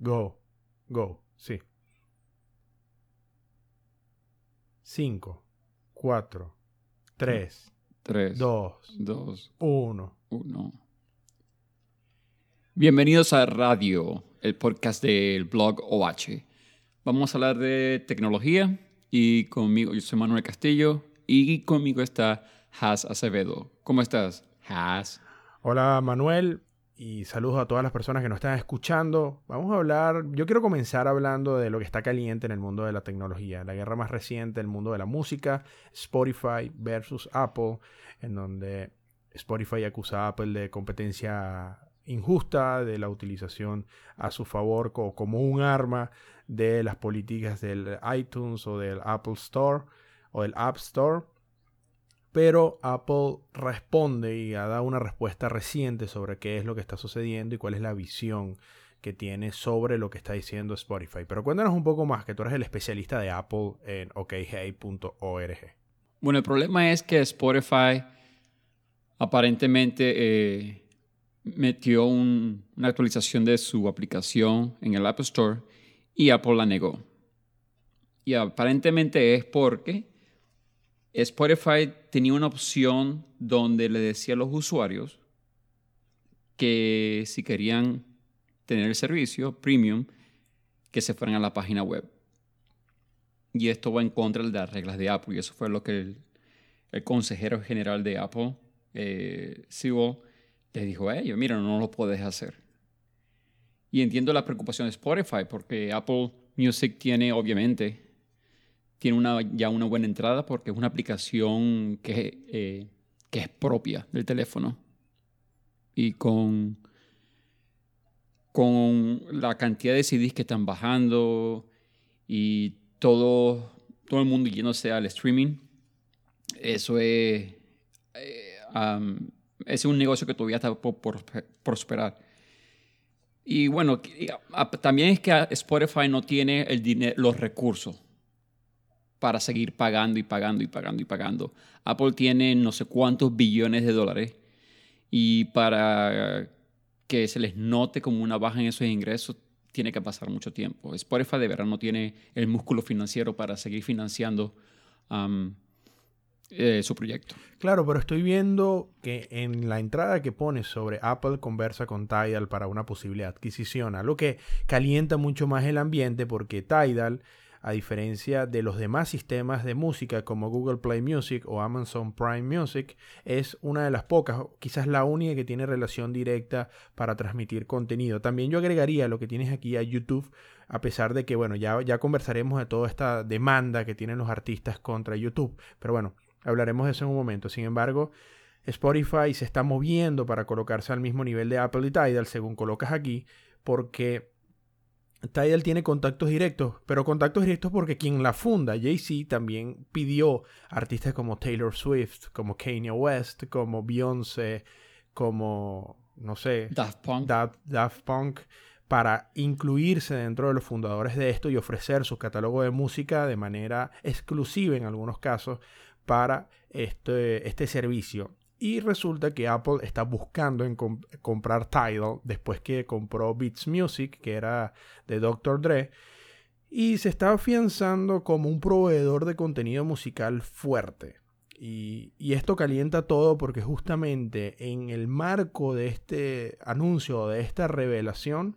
Go. Go. Sí. 5, 4, 3, 3, 2, 2, 1. 1. Bienvenidos a Radio, el podcast del blog OH. Vamos a hablar de tecnología y conmigo, yo soy Manuel Castillo y conmigo está Has Acevedo. ¿Cómo estás, Has? Hola Manuel y saludos a todas las personas que nos están escuchando. Vamos a hablar, yo quiero comenzar hablando de lo que está caliente en el mundo de la tecnología, la guerra más reciente, el mundo de la música, Spotify versus Apple, en donde Spotify acusa a Apple de competencia injusta, de la utilización a su favor como un arma de las políticas del iTunes o del Apple Store o del App Store. Pero Apple responde y ha dado una respuesta reciente sobre qué es lo que está sucediendo y cuál es la visión que tiene sobre lo que está diciendo Spotify. Pero cuéntanos un poco más, que tú eres el especialista de Apple en okhey.org. Bueno, el problema es que Spotify aparentemente eh, metió una actualización de su aplicación en el App Store y Apple la negó. Y aparentemente es porque Spotify tenía una opción donde le decía a los usuarios que si querían tener el servicio premium, que se fueran a la página web. Y esto va en contra de las reglas de Apple. Y eso fue lo que el, consejero general de Apple, eh, les dijo a ellos, mira, no lo puedes hacer. Y entiendo la preocupación de Spotify, porque Apple Music tiene, obviamente, tiene una, ya una buena entrada porque es una aplicación que, eh, que es propia del teléfono. Y con, con la cantidad de CDs que están bajando y todo, todo el mundo yéndose al streaming, eso es, eh, es un negocio que todavía está por, por prosperar. Y bueno, también es que Spotify no tiene el dinero, los recursos para seguir pagando y pagando y pagando y pagando. Apple tiene no sé cuántos billones de dólares y para que se les note como una baja en esos ingresos tiene que pasar mucho tiempo. Spotify de verdad no tiene el músculo financiero para seguir financiando eh, su proyecto. Claro, pero estoy viendo que en la entrada que pone sobre Apple conversa con Tidal para una posible adquisición, algo que calienta mucho más el ambiente porque Tidal a diferencia de los demás sistemas de música como Google Play Music o Amazon Prime Music, es una de las pocas, quizás la única que tiene relación directa para transmitir contenido. También yo agregaría lo que tienes aquí a YouTube, a pesar de que, bueno, ya, ya conversaremos de toda esta demanda que tienen los artistas contra YouTube, pero bueno, hablaremos de eso en un momento. Sin embargo, Spotify se está moviendo para colocarse al mismo nivel de Apple y Tidal, según colocas aquí, porque Tidal tiene contactos directos, pero contactos directos porque quien la funda, Jay-Z, también pidió artistas como Taylor Swift, como Kanye West, como Beyoncé, como, no sé, Daft Punk. Daft, Punk, para incluirse dentro de los fundadores de esto y ofrecer su catálogo de música de manera exclusiva en algunos casos para este, este servicio. Y resulta que Apple está buscando en comprar Tidal después que compró Beats Music, que era de Dr. Dre. Y se está afianzando como un proveedor de contenido musical fuerte. Y, esto calienta todo porque justamente en el marco de este anuncio, de esta revelación,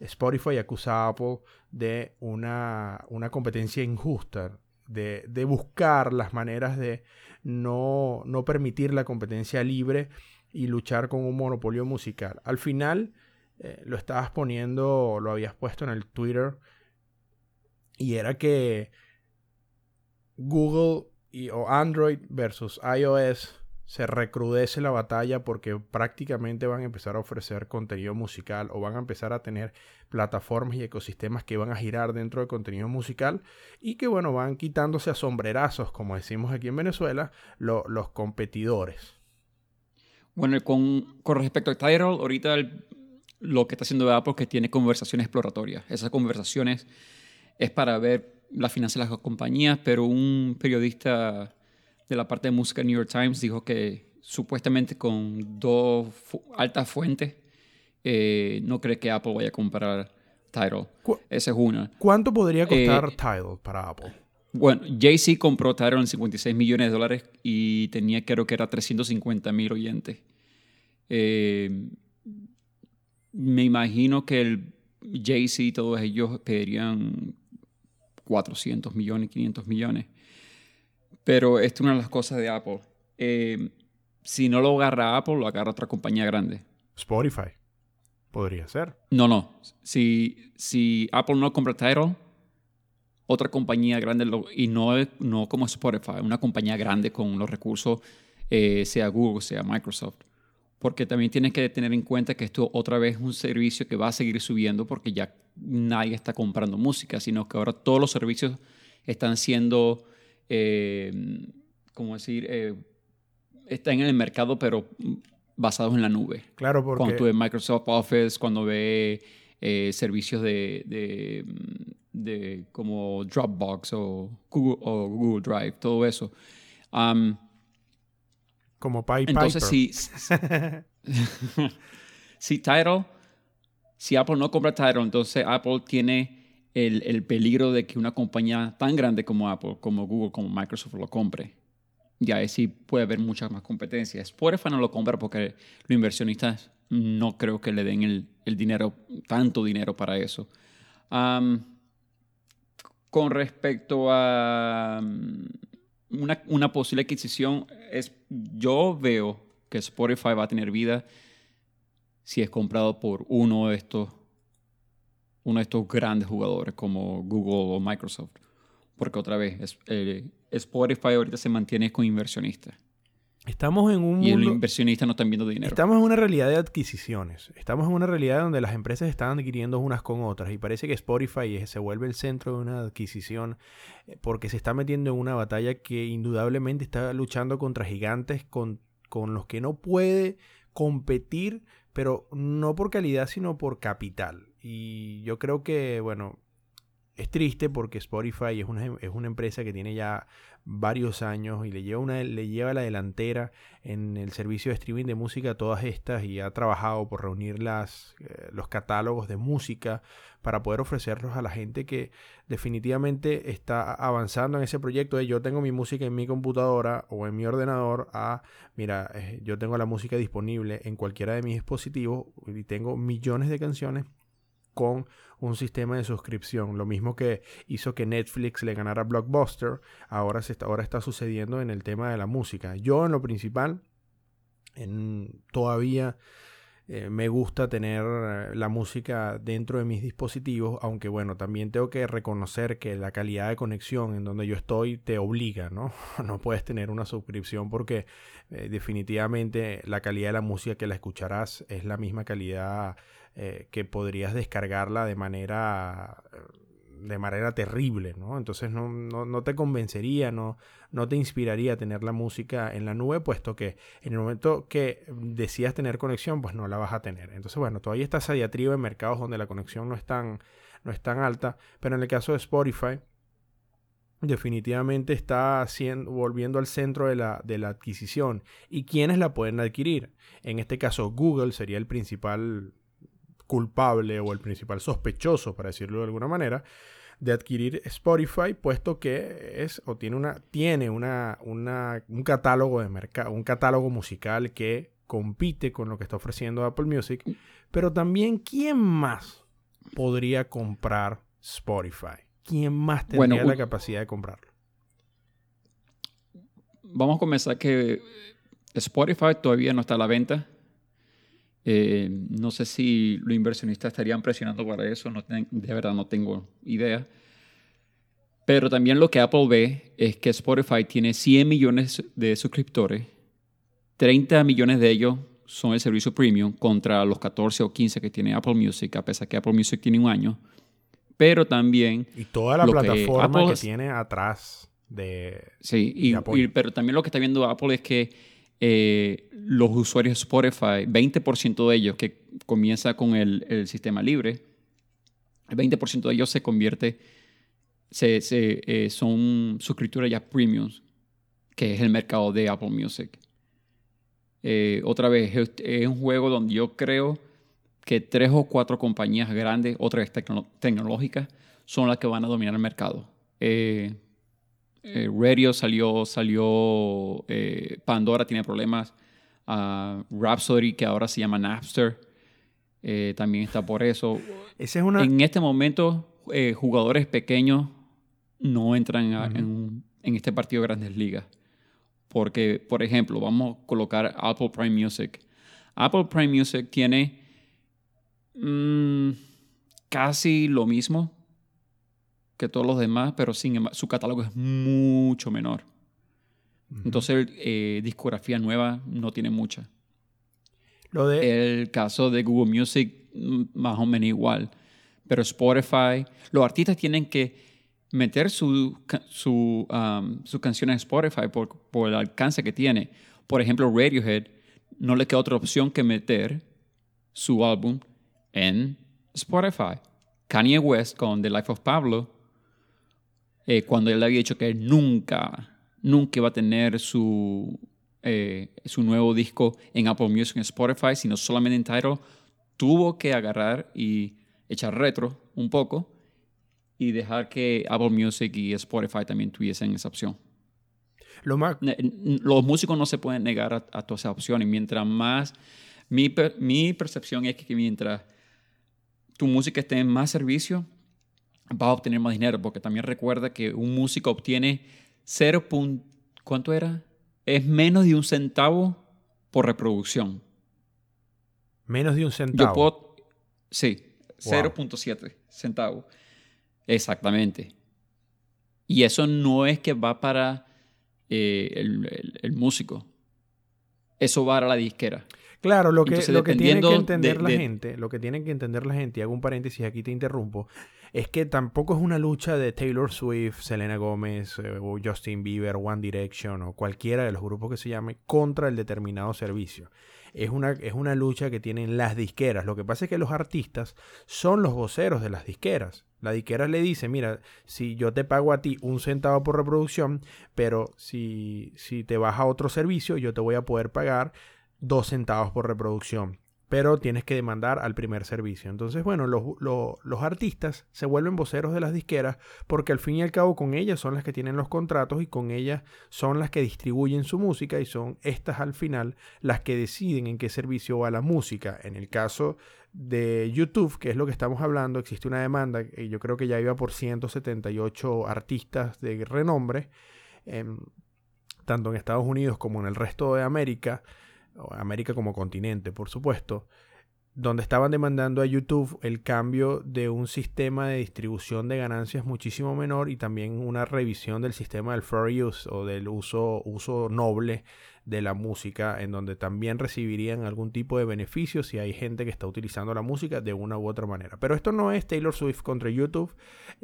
Spotify acusa a Apple de una, una competencia injusta, de, de buscar las maneras de no, no permitir la competencia libre y luchar con un monopolio musical. Al final eh, lo estabas poniendo, lo habías puesto en el Twitter y era que Google y, o Android versus iOS se recrudece la batalla porque prácticamente van a empezar a ofrecer contenido musical o van a empezar a tener plataformas y ecosistemas que van a girar dentro del contenido musical y que bueno van quitándose a sombrerazos como decimos aquí en Venezuela los competidores. Bueno con, con respecto a Tidal ahorita lo que está haciendo Apple es que tiene conversaciones exploratorias. Esas conversaciones es para ver la finanzas de las compañías pero un periodista de la parte de música New York Times dijo que supuestamente con dos altas fuentes eh, no cree que Apple vaya a comprar Tidal. Esa es una. ¿Cuánto podría costar Eh, Tidal para Apple? Bueno, Jay-Z compró Tidal en 56 millones de dólares y tenía, creo que era 350 mil oyentes. Eh, me imagino que el Jay-Z y todos ellos pedirían 400 millones, 500 millones. Pero esta es una de las cosas de Apple. Eh, si no lo agarra Apple, lo agarra otra compañía grande. Spotify. Podría ser. No, no. Si, si Apple no compra Tidal, otra compañía grande, lo- y no, no como Spotify, una compañía grande con los recursos, eh, sea Google, sea Microsoft. Porque también tienes que tener en cuenta que esto otra vez es un servicio que va a seguir subiendo porque ya nadie está comprando música, sino que ahora todos los servicios están siendo, eh, ¿cómo decir? Eh, están en el mercado, pero basados en la nube Claro, porque cuando tú ves Microsoft Office, cuando ves eh, servicios de, de, de como Dropbox o Google, o Google Drive, todo eso. Um, como Pi entonces, Piper. si, si Tidal, si Apple no compra Tidal, entonces Apple tiene el, el peligro de que una compañía tan grande como Apple, como Google, como Microsoft lo compre. Y ahí sí puede haber mucha más competencia. Spotify no lo compra porque los inversionistas no creo que le den el, el dinero, tanto dinero para eso. Con respecto a una, una posible adquisición, es, yo veo que Spotify va a tener vida si es comprado por uno de estos, uno de estos grandes jugadores como Google o Microsoft. Porque otra vez, es- eh, Spotify ahorita se mantiene con inversionistas. Estamos en un Y los mundo... inversionistas no están viendo dinero. Estamos en una realidad de adquisiciones. Estamos en una realidad donde las empresas están adquiriendo unas con otras y parece que Spotify se vuelve el centro de una adquisición eh, porque se está metiendo en una batalla que indudablemente está luchando contra gigantes con, con los que no puede competir, pero no por calidad, sino por capital. Y yo creo que, bueno, es triste porque Spotify es una, es una empresa que tiene ya varios años y le lleva, una, le lleva la delantera en el servicio de streaming de música a todas estas y ha trabajado por reunir las, eh, los catálogos de música para poder ofrecerlos a la gente que definitivamente está avanzando en ese proyecto yo tengo mi música en mi computadora o en mi ordenador a, mira, eh, yo tengo la música disponible en cualquiera de mis dispositivos y tengo millones de canciones con un sistema de suscripción. Lo mismo que hizo que Netflix le ganara Blockbuster, ahora, se está, ahora está sucediendo en el tema de la música. Yo en lo principal, todavía eh, me gusta tener eh, la música dentro de mis dispositivos, aunque bueno, también tengo que reconocer que la calidad de conexión en donde yo estoy te obliga, ¿no? No puedes tener una suscripción porque eh, definitivamente la calidad de la música que la escucharás es la misma calidad eh, que podrías descargarla de manera de manera terrible, ¿no? Entonces no, no, no, te convencería, no, no te inspiraría tener la música en la nube, puesto que en el momento que decías tener conexión, pues no la vas a tener. Entonces, bueno, todavía está esa en mercados donde la conexión no es tan, no es tan alta, pero en el caso de Spotify, definitivamente está volviendo al centro de la, de la adquisición. ¿Y quiénes la pueden adquirir? En este caso, Google sería el principal culpable o el principal sospechoso, para decirlo de alguna manera, de adquirir Spotify, puesto que es o tiene una tiene una, una un catálogo de mercado, un catálogo musical que compite con lo que está ofreciendo Apple Music, pero también quién más podría comprar Spotify? ¿Quién más tendría bueno, la capacidad de comprarlo? Vamos a comenzar que Spotify todavía no está a la venta. Eh, no sé si los inversionistas estarían presionando para eso, no ten, de verdad no tengo idea. Pero también lo que Apple ve es que Spotify tiene 100 millones de suscriptores, 30 millones de ellos son el servicio premium contra los 14 o 15 que tiene Apple Music, a pesar que Apple Music tiene un año. Pero también... Y toda la plataforma que, Apple, que, tiene atrás de... Sí, y, de y, pero también lo que está viendo Apple es que eh, los usuarios de Spotify, 20% de ellos que comienza con el, el, sistema libre, el 20% de ellos se convierte, se, se, eh, son suscriptores ya premiums, que es el mercado de Apple Music. Eh, otra vez, es, es, un juego donde yo creo que tres o cuatro compañías grandes, otras tecnológicas, son las que van a dominar el mercado. Eh, eh, Radio salió, salió eh, Pandora tiene problemas, uh, Rhapsody, que ahora se llama Napster, también está por eso. Esa es una... En este momento, jugadores pequeños no entran en, en este partido de grandes ligas. Porque, por ejemplo, vamos a colocar Apple Prime Music. Apple Prime Music tiene Mm, casi lo mismo que todos los demás, pero sin su catálogo es mucho menor. Entonces, eh, discografía nueva no tiene mucha. Lo de... El caso de Google Music, mm, más o menos igual. Pero Spotify, los artistas tienen que meter su, su, um, sus canciones en Spotify por, por el alcance que tiene. Por ejemplo, Radiohead no le queda otra opción que meter su álbum en Spotify. Kanye West con The Life of Pablo, eh, cuando él había dicho que nunca, nunca iba a tener su, eh, su nuevo disco en Apple Music en Spotify, sino solamente en Tidal, tuvo que agarrar y echar retro un poco y dejar que Apple Music y Spotify también tuviesen esa opción. Lo más... Los músicos no se pueden negar a, todas esas opciones. Mientras más... Mi, mi percepción es que mientras tu música esté en más servicio, vas a obtener más dinero, porque también recuerda que un músico obtiene 0. ¿Cuánto era? Es menos de un centavo por reproducción. Menos de un centavo. Yo puedo, sí, 0.7 centavos. Exactamente. Y eso no es que va para eh, el, músico. Eso va para la disquera. Claro, lo que, lo que tiene que entender la gente, lo que tienen que entender la gente, y hago un paréntesis aquí te interrumpo, es que tampoco es una lucha de Taylor Swift, Selena Gómez, eh, o Justin Bieber, One Direction o cualquiera de los grupos que se llame contra el determinado servicio. Es una, es una lucha que tienen las disqueras. Lo que pasa es que los artistas son los voceros de las disqueras. La disquera le dice, mira, si yo te pago a ti un centavo por reproducción, pero si, si te vas a otro servicio, yo te voy a poder pagar dos centavos por reproducción, pero tienes que demandar al primer servicio. Entonces, bueno, los, artistas se vuelven voceros de las disqueras porque al fin y al cabo con ellas son las que tienen los contratos y con ellas son las que distribuyen su música y son estas al final las que deciden en qué servicio va la música. En el caso de YouTube, que es lo que estamos hablando, existe una demanda, y yo creo que ya iba por 178 artistas de renombre, em, tanto en Estados Unidos como en el resto de América, América como continente, por supuesto, donde estaban demandando a YouTube el cambio de un sistema de distribución de ganancias muchísimo menor y también una revisión del sistema del fair use o del uso, uso noble de la música, en donde también recibirían algún tipo de beneficio si hay gente que está utilizando la música de una u otra manera. Pero esto no es Taylor Swift contra YouTube.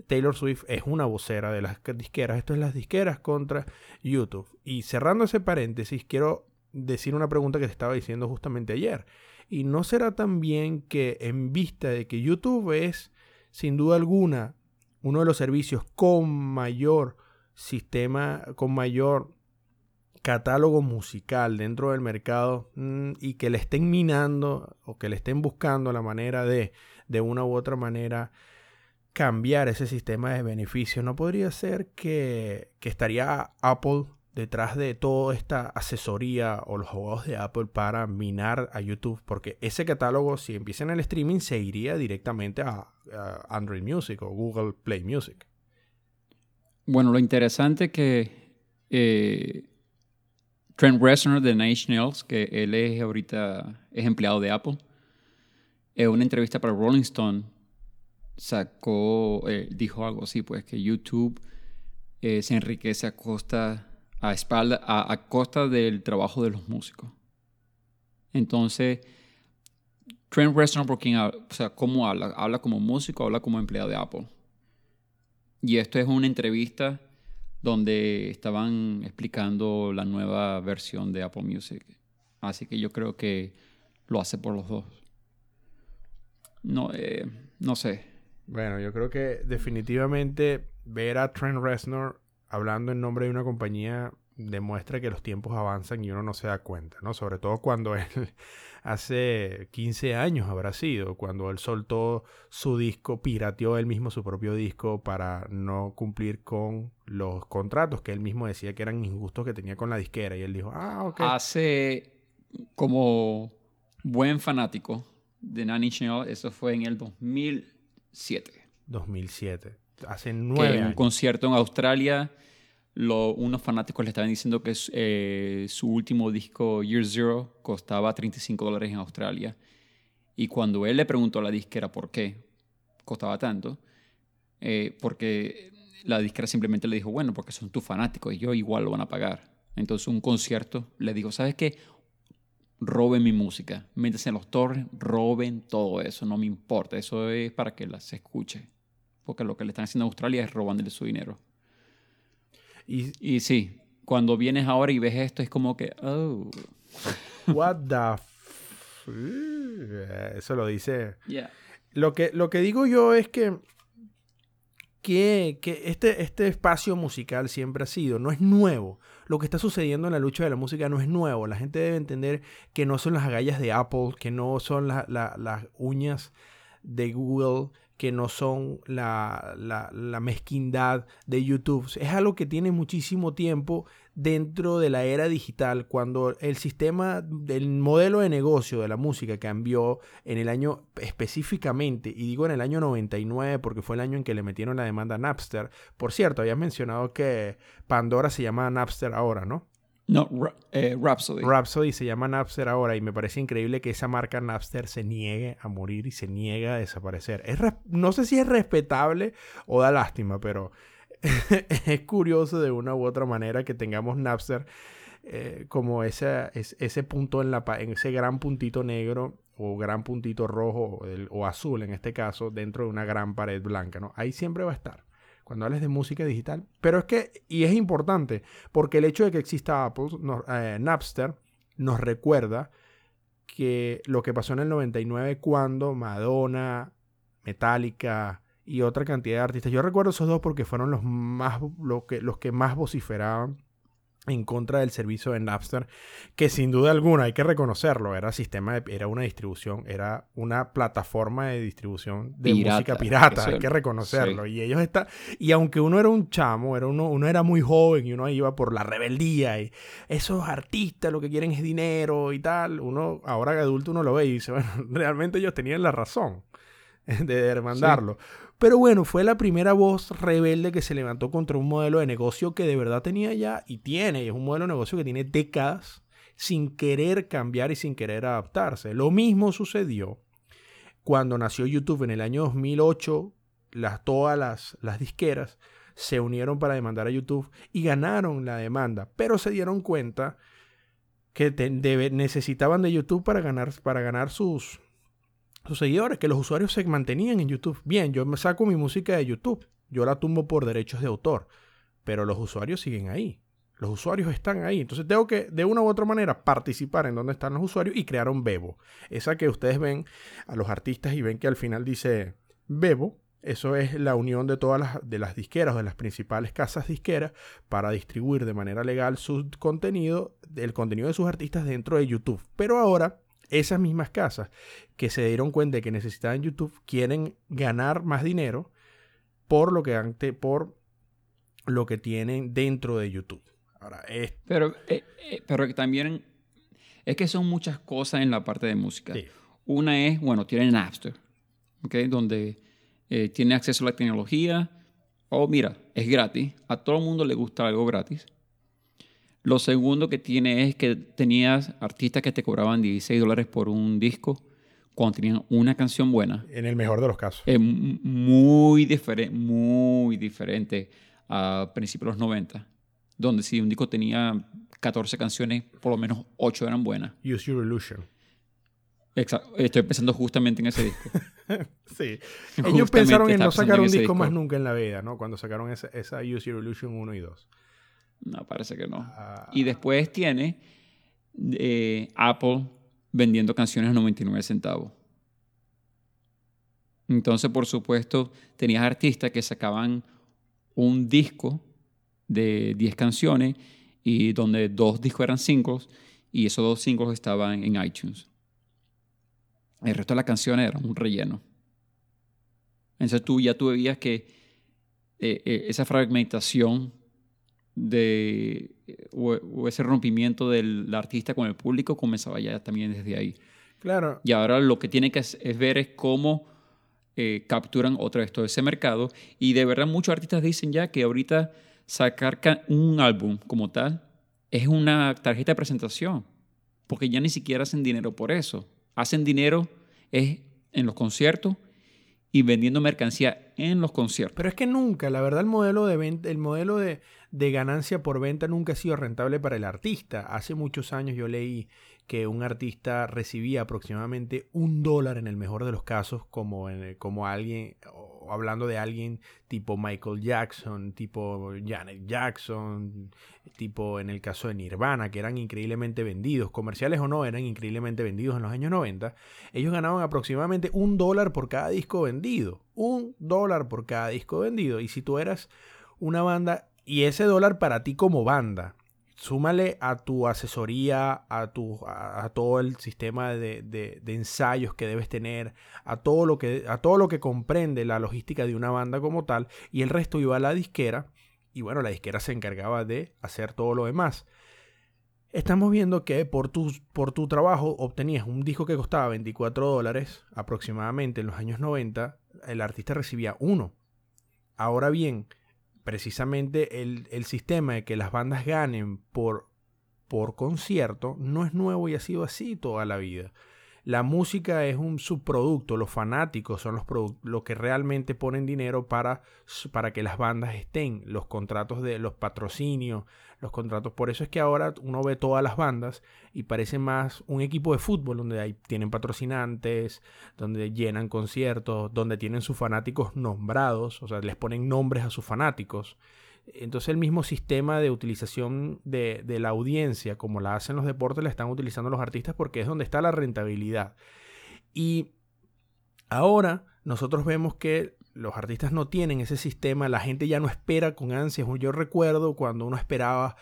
Taylor Swift es una vocera de las disqueras. Esto es las disqueras contra YouTube. Y cerrando ese paréntesis, quiero decir una pregunta que te estaba diciendo justamente ayer. Y no será también que en vista de que YouTube es, sin duda alguna, uno de los servicios con mayor sistema, con mayor catálogo musical dentro del mercado mm, y que le estén minando o que le estén buscando la manera de, de una u otra manera, cambiar ese sistema de beneficios. No podría ser que, que estaría Apple detrás de toda esta asesoría o los abogados de Apple para minar a YouTube, porque ese catálogo, si empiezan el streaming, se iría directamente a, Android Music o Google Play Music. Bueno, lo interesante que eh, Trent Reznor de Nationals, que él es ahorita es empleado de Apple, en una entrevista para Rolling Stone sacó, eh, dijo algo así, pues que YouTube eh, se enriquece a costa a espalda, a, costa del trabajo de los músicos. Entonces, Trent Reznor, por quien, o sea, ¿cómo habla? Habla como músico, habla como empleado de Apple. Y esto es una entrevista donde estaban explicando la nueva versión de Apple Music. Así que yo creo que lo hace por los dos. No, eh, no sé. Bueno, yo creo que definitivamente ver a Trent Reznor hablando en nombre de una compañía demuestra que los tiempos avanzan y uno no se da cuenta, ¿no? Sobre todo cuando él hace 15 años habrá sido, cuando él soltó su disco, pirateó él mismo su propio disco para no cumplir con los contratos que él mismo decía que eran injustos que tenía con la disquera y él dijo, ah, ok. Hace como buen fanático de Inch Nails, eso fue en el 2007. 2007, hace nueve En un concierto en Australia unos fanáticos le estaban diciendo que eh, su último disco, Year Zero, costaba 35 dólares en Australia. Y cuando él le preguntó a la disquera por qué costaba tanto, eh, porque la disquera simplemente le dijo, bueno, porque son tus fanáticos y yo igual lo van a pagar. Entonces un concierto le dijo, ¿sabes qué? Roben mi música, métanse en los torres, roben todo eso, no me importa, eso es para que las escuche. Porque lo que le están haciendo a Australia es robándole su dinero. Y, sí, cuando vienes ahora y ves esto, es como que, oh. What the Eso lo dice. Lo, que, lo que digo yo es que, que, que, este, este espacio musical siempre ha sido, no es nuevo. Lo que está sucediendo en la lucha de la música no es nuevo. La gente debe entender que no son las agallas de Apple, que no son las uñas de Google, que no son la, la, mezquindad de YouTube. Es algo que tiene muchísimo tiempo dentro de la era digital, cuando el sistema del modelo de negocio de la música cambió en el año específicamente, y digo en el año 99 porque fue el año en que le metieron la demanda a Napster. Por cierto, habías mencionado que Pandora se llama Napster ahora, ¿no? No, eh, Rhapsody. Rhapsody se llama Napster ahora y me parece increíble que esa marca Napster se niegue a morir y se niegue a desaparecer. Es no sé si es respetable o da lástima, pero es curioso de una u otra manera que tengamos Napster eh, como ese, ese punto en, la, en ese gran puntito negro o gran puntito rojo o, o azul en este caso dentro de una gran pared blanca. ¿no? Ahí siempre va a estar cuando hables de música digital. Pero es que, y es importante, porque el hecho de que exista Apple, eh, Napster, nos recuerda que lo que pasó en el 99 cuando Madonna, Metallica y otra cantidad de artistas, yo recuerdo esos dos porque fueron los, más, que, los que más vociferaban en contra del servicio de Napster, que sin duda alguna hay que reconocerlo, era sistema era una distribución, era una plataforma de distribución de música pirata, hay que reconocerlo. Y ellos está y aunque uno era un chamo, era uno, uno era muy joven y uno iba por la rebeldía y esos artistas lo que quieren es dinero y tal, uno ahora que adulto uno lo ve y dice, bueno, realmente ellos tenían la razón de demandarlo. Pero bueno, fue la primera voz rebelde que se levantó contra un modelo de negocio que de verdad tenía ya y tiene. Y es un modelo de negocio que tiene décadas sin querer cambiar y sin querer adaptarse. Lo mismo sucedió cuando nació YouTube en el año 2008. Las, todas las, las disqueras se unieron para demandar a YouTube y ganaron la demanda, pero se dieron cuenta que necesitaban de YouTube para ganar, para ganar sus, sus seguidores, que los usuarios se mantenían en YouTube. Bien, yo me saco mi música de YouTube, yo la tumbo por derechos de autor, pero los usuarios siguen ahí. Los usuarios están ahí. Entonces tengo que, de una u otra manera, participar en donde están los usuarios y crear un Bebo. Esa que ustedes ven a los artistas y ven que al final dice Bebo. Eso es la unión de todas las, de las disqueras o de las principales casas disqueras para distribuir de manera legal su contenido, el contenido de sus artistas dentro de YouTube. Pero ahora esas mismas casas que se dieron cuenta de que necesitaban YouTube quieren ganar más dinero por lo que por lo que tienen dentro de YouTube. Ahora, es... pero, eh, eh, pero también es que son muchas cosas en la parte de música. Una es, bueno, tienen Napster, ¿okay? donde eh, tiene acceso a la tecnología. O mira, es gratis. A todo el mundo le gusta algo gratis. Lo segundo que tiene es que tenías artistas que te cobraban 16 dólares por un disco cuando tenían una canción buena. En el mejor de los casos. Es muy, diferente muy diferente a principios de los 90, donde si un disco tenía 14 canciones, por lo menos 8 eran buenas. Use Your Illusion. Exacto. Estoy pensando justamente en ese disco. sí. Ellos pensaron en no sacar un disco, más nunca en la vida, ¿no? Cuando sacaron esa, esa Use Your Illusion 1 y 2. No, parece que no. Ah. Y después tiene eh, Apple vendiendo canciones a 99 centavos. Entonces, por supuesto, tenías artistas que sacaban un disco de 10 canciones y donde dos discos eran singles y esos dos singles estaban en iTunes. El resto de las canciones era un relleno. Entonces tú ya tú veías que eh, eh, esa fragmentación de, o, ese rompimiento del artista con el público comenzaba ya también desde ahí. Claro. Y ahora lo que tiene que es, ver es cómo eh, capturan otra vez todo ese mercado. Y de verdad muchos artistas dicen ya que ahorita sacar un álbum como tal es una tarjeta de presentación, porque ya ni siquiera hacen dinero por eso. Hacen dinero es en los conciertos y vendiendo mercancía en los conciertos. Pero es que nunca, la verdad, el modelo de venta, el modelo de, ganancia por venta nunca ha sido rentable para el artista. Hace muchos años yo leí que un artista recibía aproximadamente un dólar en el mejor de los casos, como, como alguien, hablando de alguien tipo Michael Jackson, tipo Janet Jackson, tipo en el caso de Nirvana, que eran increíblemente vendidos, comerciales o no, eran increíblemente vendidos en los años 90, ellos ganaban aproximadamente un dólar por cada disco vendido. Un dólar por cada disco vendido. Y si tú eras una banda y ese dólar para ti como banda, súmale a tu asesoría, a, tu, a, todo el sistema de, ensayos que debes tener, a todo, lo que, a todo lo que comprende la logística de una banda como tal, y el resto iba a la disquera, y bueno, la disquera se encargaba de hacer todo lo demás. Estamos viendo que por tu, por tu trabajo obtenías un disco que costaba 24 dólares aproximadamente en los años 90, el artista recibía uno. Ahora bien, precisamente el, sistema de que las bandas ganen por, por concierto no es nuevo y ha sido así toda la vida. La música es un subproducto, los fanáticos son los, lo que realmente ponen dinero para, para que las bandas estén, los contratos de los patrocinios, los contratos. Por eso es que ahora uno ve todas las bandas y parece más un equipo de fútbol donde tienen patrocinantes, donde llenan conciertos, donde tienen sus fanáticos nombrados, o sea, les ponen nombres a sus fanáticos. Entonces el mismo sistema de utilización de, la audiencia, como la hacen los deportes, la están utilizando los artistas porque es donde está la rentabilidad. Y ahora nosotros vemos que los artistas no tienen ese sistema, la gente ya no espera con ansias. Yo recuerdo cuando uno esperaba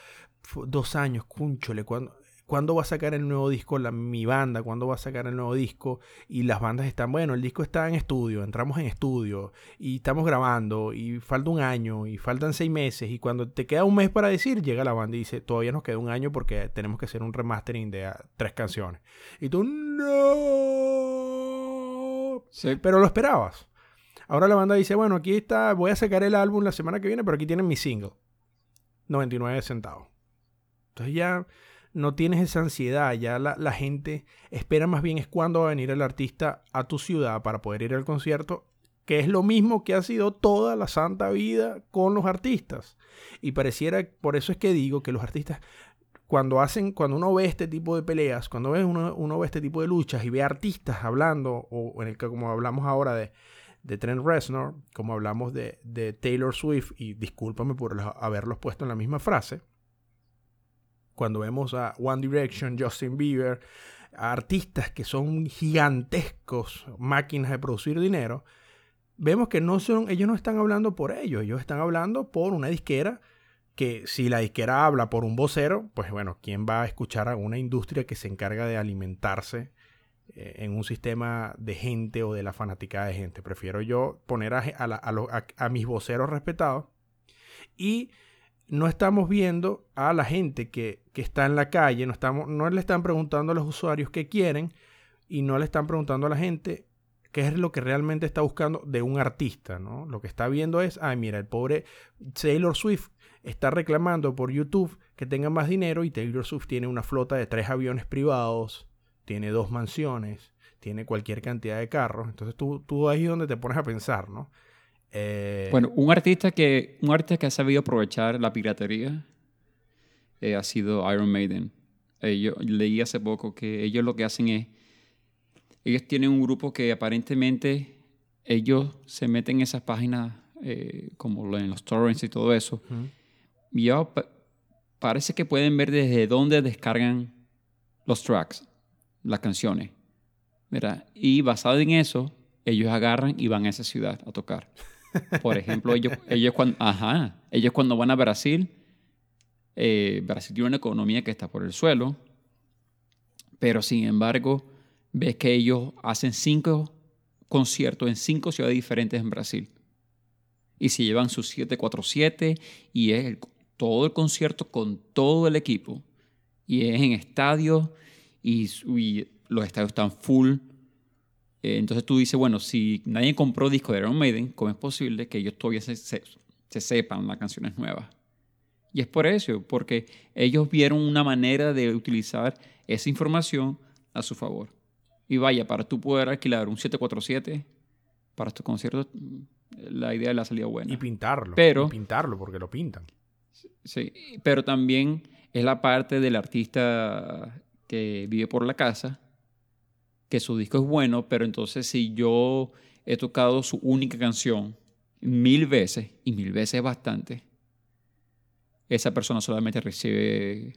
dos años, cúnchole, cuando, ¿Cuándo va a sacar el nuevo disco la, mi banda? ¿Cuándo va a sacar el nuevo disco? Y las bandas están, bueno, el disco está en estudio, entramos en estudio y estamos grabando y falta un año y faltan seis meses y cuando te queda un mes para decir, llega la banda y dice, todavía nos queda un año porque tenemos que hacer un remastering de ah, tres canciones. Y tú, no. Pero lo esperabas. Ahora la banda dice, bueno, aquí está, voy a sacar el álbum la semana que viene, pero aquí tienen mi single. 99 centavos. Entonces ya no tienes esa ansiedad, ya la, gente espera más bien es cuándo va a venir el artista a tu ciudad para poder ir al concierto, que es lo mismo que ha sido toda la santa vida con los artistas. Y pareciera, por eso es que digo que los artistas, cuando hacen, cuando uno ve este tipo de peleas, cuando uno, uno ve este tipo de luchas y ve artistas hablando, o en el que como hablamos ahora de, de Trent Reznor, como hablamos de, de Taylor Swift, y discúlpame por haberlos puesto en la misma frase, cuando vemos a One Direction, Justin Bieber, artistas que son gigantescos máquinas de producir dinero, vemos que no son, ellos no están hablando por ellos, ellos están hablando por una disquera que si la disquera habla por un vocero, pues bueno, ¿quién va a escuchar a una industria que se encarga de alimentarse en un sistema de gente o de la fanática de gente? Prefiero yo poner a, a mis voceros respetados y no estamos viendo a la gente que, está en la calle, no, estamos, no le están preguntando a los usuarios qué quieren y no le están preguntando a la gente qué es lo que realmente está buscando de un artista, ¿no? Lo que está viendo es, ay, mira, el pobre Taylor Swift está reclamando por YouTube que tenga más dinero y Taylor Swift tiene una flota de tres aviones privados, tiene dos mansiones, tiene cualquier cantidad de carros. Entonces tú, tú ahí es donde te pones a pensar, ¿no? Eh, bueno, un artista, que, un artista que ha sabido aprovechar la piratería eh, ha sido Iron Maiden. yo leí hace poco que ellos lo que hacen es, ellos tienen un grupo que aparentemente ellos se meten en esas páginas eh, como en los torrents y todo eso. Y ya parece que pueden ver desde dónde descargan los tracks, las canciones. Y basado en eso, ellos agarran y van a esa ciudad a tocar. Por ejemplo, ellos, ellos, cuando, ajá, ellos cuando van a Brasil, Eh, Brasil tiene una economía que está por el suelo, pero sin embargo, ves que ellos hacen cinco conciertos en cinco ciudades diferentes en Brasil. Y se llevan sus 747 y es todo el concierto con todo el equipo. Y es en estadios y, los estadios están full. Eh, entonces tú dices, bueno, si nadie compró disco de Iron Maiden, ¿cómo es posible que ellos todavía se, se, sepan las canciones nuevas? Y es por eso, porque ellos vieron una manera de utilizar esa información a su favor. Y vaya, para tú poder alquilar un 747 para estos conciertos, la idea le ha salido buena. Y pintarlo. Pero, y pintarlo, porque lo pintan. Sí, pero también es la parte del artista que vive por la casa, que su disco es bueno, pero entonces si yo he tocado su única canción mil veces, y mil veces es bastante, esa persona solamente recibe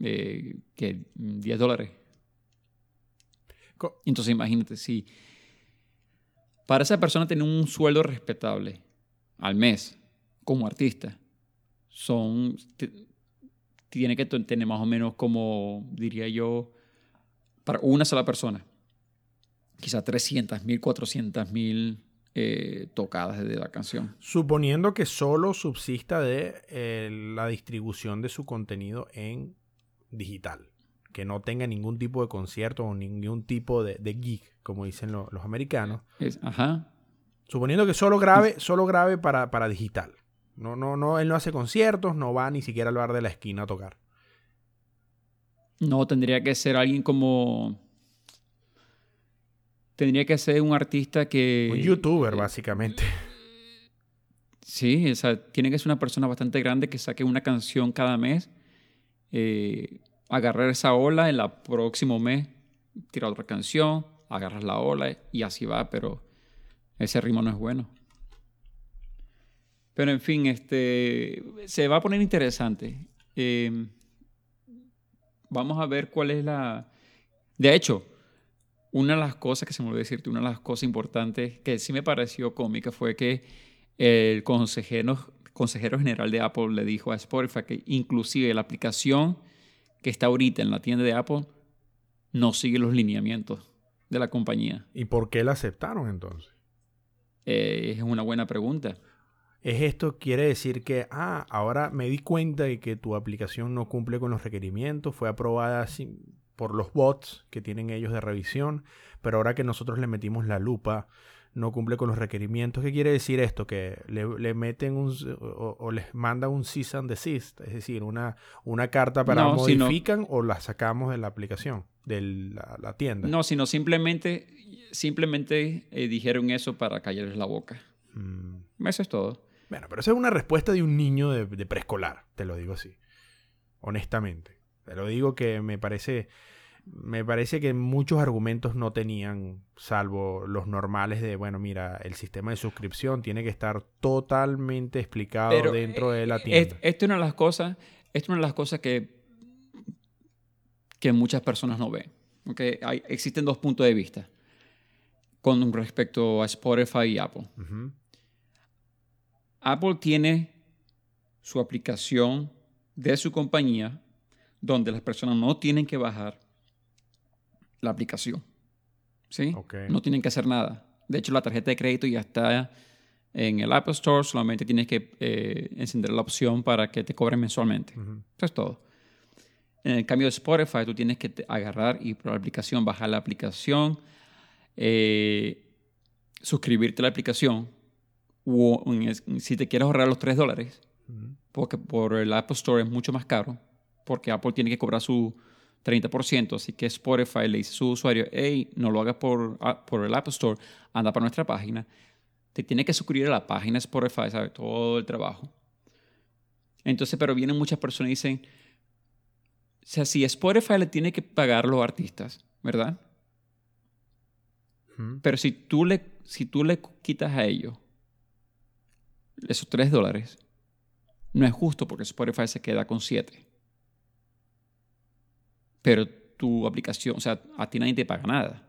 eh, que 10 dólares. Entonces imagínate, si para esa persona tener un sueldo respetable al mes como artista, son, tiene que tener más o menos como, diría yo, para una sola persona, quizás 300 mil, 400 mil eh, tocadas de la canción. Suponiendo que solo subsista de eh, la distribución de su contenido en digital. Que no tenga ningún tipo de concierto o ningún tipo de, de gig, como dicen los americanos. ajá. Suponiendo que solo grave, solo grave para, para digital. No, no, no, él no hace conciertos, no va ni siquiera al bar de la esquina a tocar. No, tendría que ser alguien como. Tendría que ser un artista que. Un youtuber, básicamente. Sí, o sea, tiene que ser una persona bastante grande que saque una canción cada mes eh, agarrar esa ola en el próximo mes, tirar otra canción, agarras la ola y así va, pero ese ritmo no es bueno. Pero en fin, este, se va a poner interesante. Em, vamos a ver cuál es la... De hecho, una de las cosas que se me olvidó decirte, una de las cosas importantes que sí me pareció cómica fue que el consejero consejero general de Apple le dijo a Spotify que inclusive la aplicación que está ahorita en la tienda de Apple no sigue los lineamientos de la compañía. ¿Y por qué la aceptaron entonces? Eh, es una buena pregunta. ¿Es esto quiere decir que, ah, ahora me di cuenta de que tu aplicación no cumple con los requerimientos, fue aprobada por los bots que tienen ellos de revisión, pero ahora que nosotros le metimos la lupa, no cumple con los requerimientos. ¿Qué quiere decir esto? Que le, meten un, o, les manda un cease and desist, es decir, una, una carta para modifican o la sacamos de la aplicación, de la, tienda. No, sino simplemente, simplemente eh, dijeron eso para callarles la boca. Mm. Eso es todo. Bueno, pero esa es una respuesta de un niño de, de preescolar, te lo digo así. Honestamente. Te lo digo que me parece me parece que muchos argumentos no tenían, salvo los normales de, bueno, mira, el sistema de suscripción tiene que estar totalmente explicado dentro de la eh, tienda. Esto es una de las cosas, esto es una de las cosas que, que muchas personas no ven. Okay? Hay, existen dos puntos de vista con respecto a Spotify y Apple. Apple tiene su aplicación de su compañía donde las personas no tienen que bajar la aplicación. ¿Sí? No tienen que hacer nada. De hecho, la tarjeta de crédito ya está en el Apple Store, solamente tienes que eh, encender la opción para que te cobren mensualmente. Eso es todo. En el cambio de Spotify, tú tienes que agarrar y por la aplicación, bajar la aplicación, eh, suscribirte a la aplicación, o si te quieres ahorrar los 3 dólares, porque por el Apple Store es mucho más caro, porque Apple tiene que cobrar su 30%. Así que Spotify le dice a su usuario, hey, no lo hagas por, por el App Store, anda para nuestra página. Te tiene que suscribir a la página Spotify, ¿sabes? Todo el trabajo. Entonces, pero vienen muchas personas y dicen, o sea, si Spotify le tiene que pagar a los artistas, ¿verdad? Pero si tú, le, si tú le quitas a ellos esos 3 dólares, no es justo porque Spotify se queda con 7 pero tu aplicación, o sea, a ti nadie te paga nada.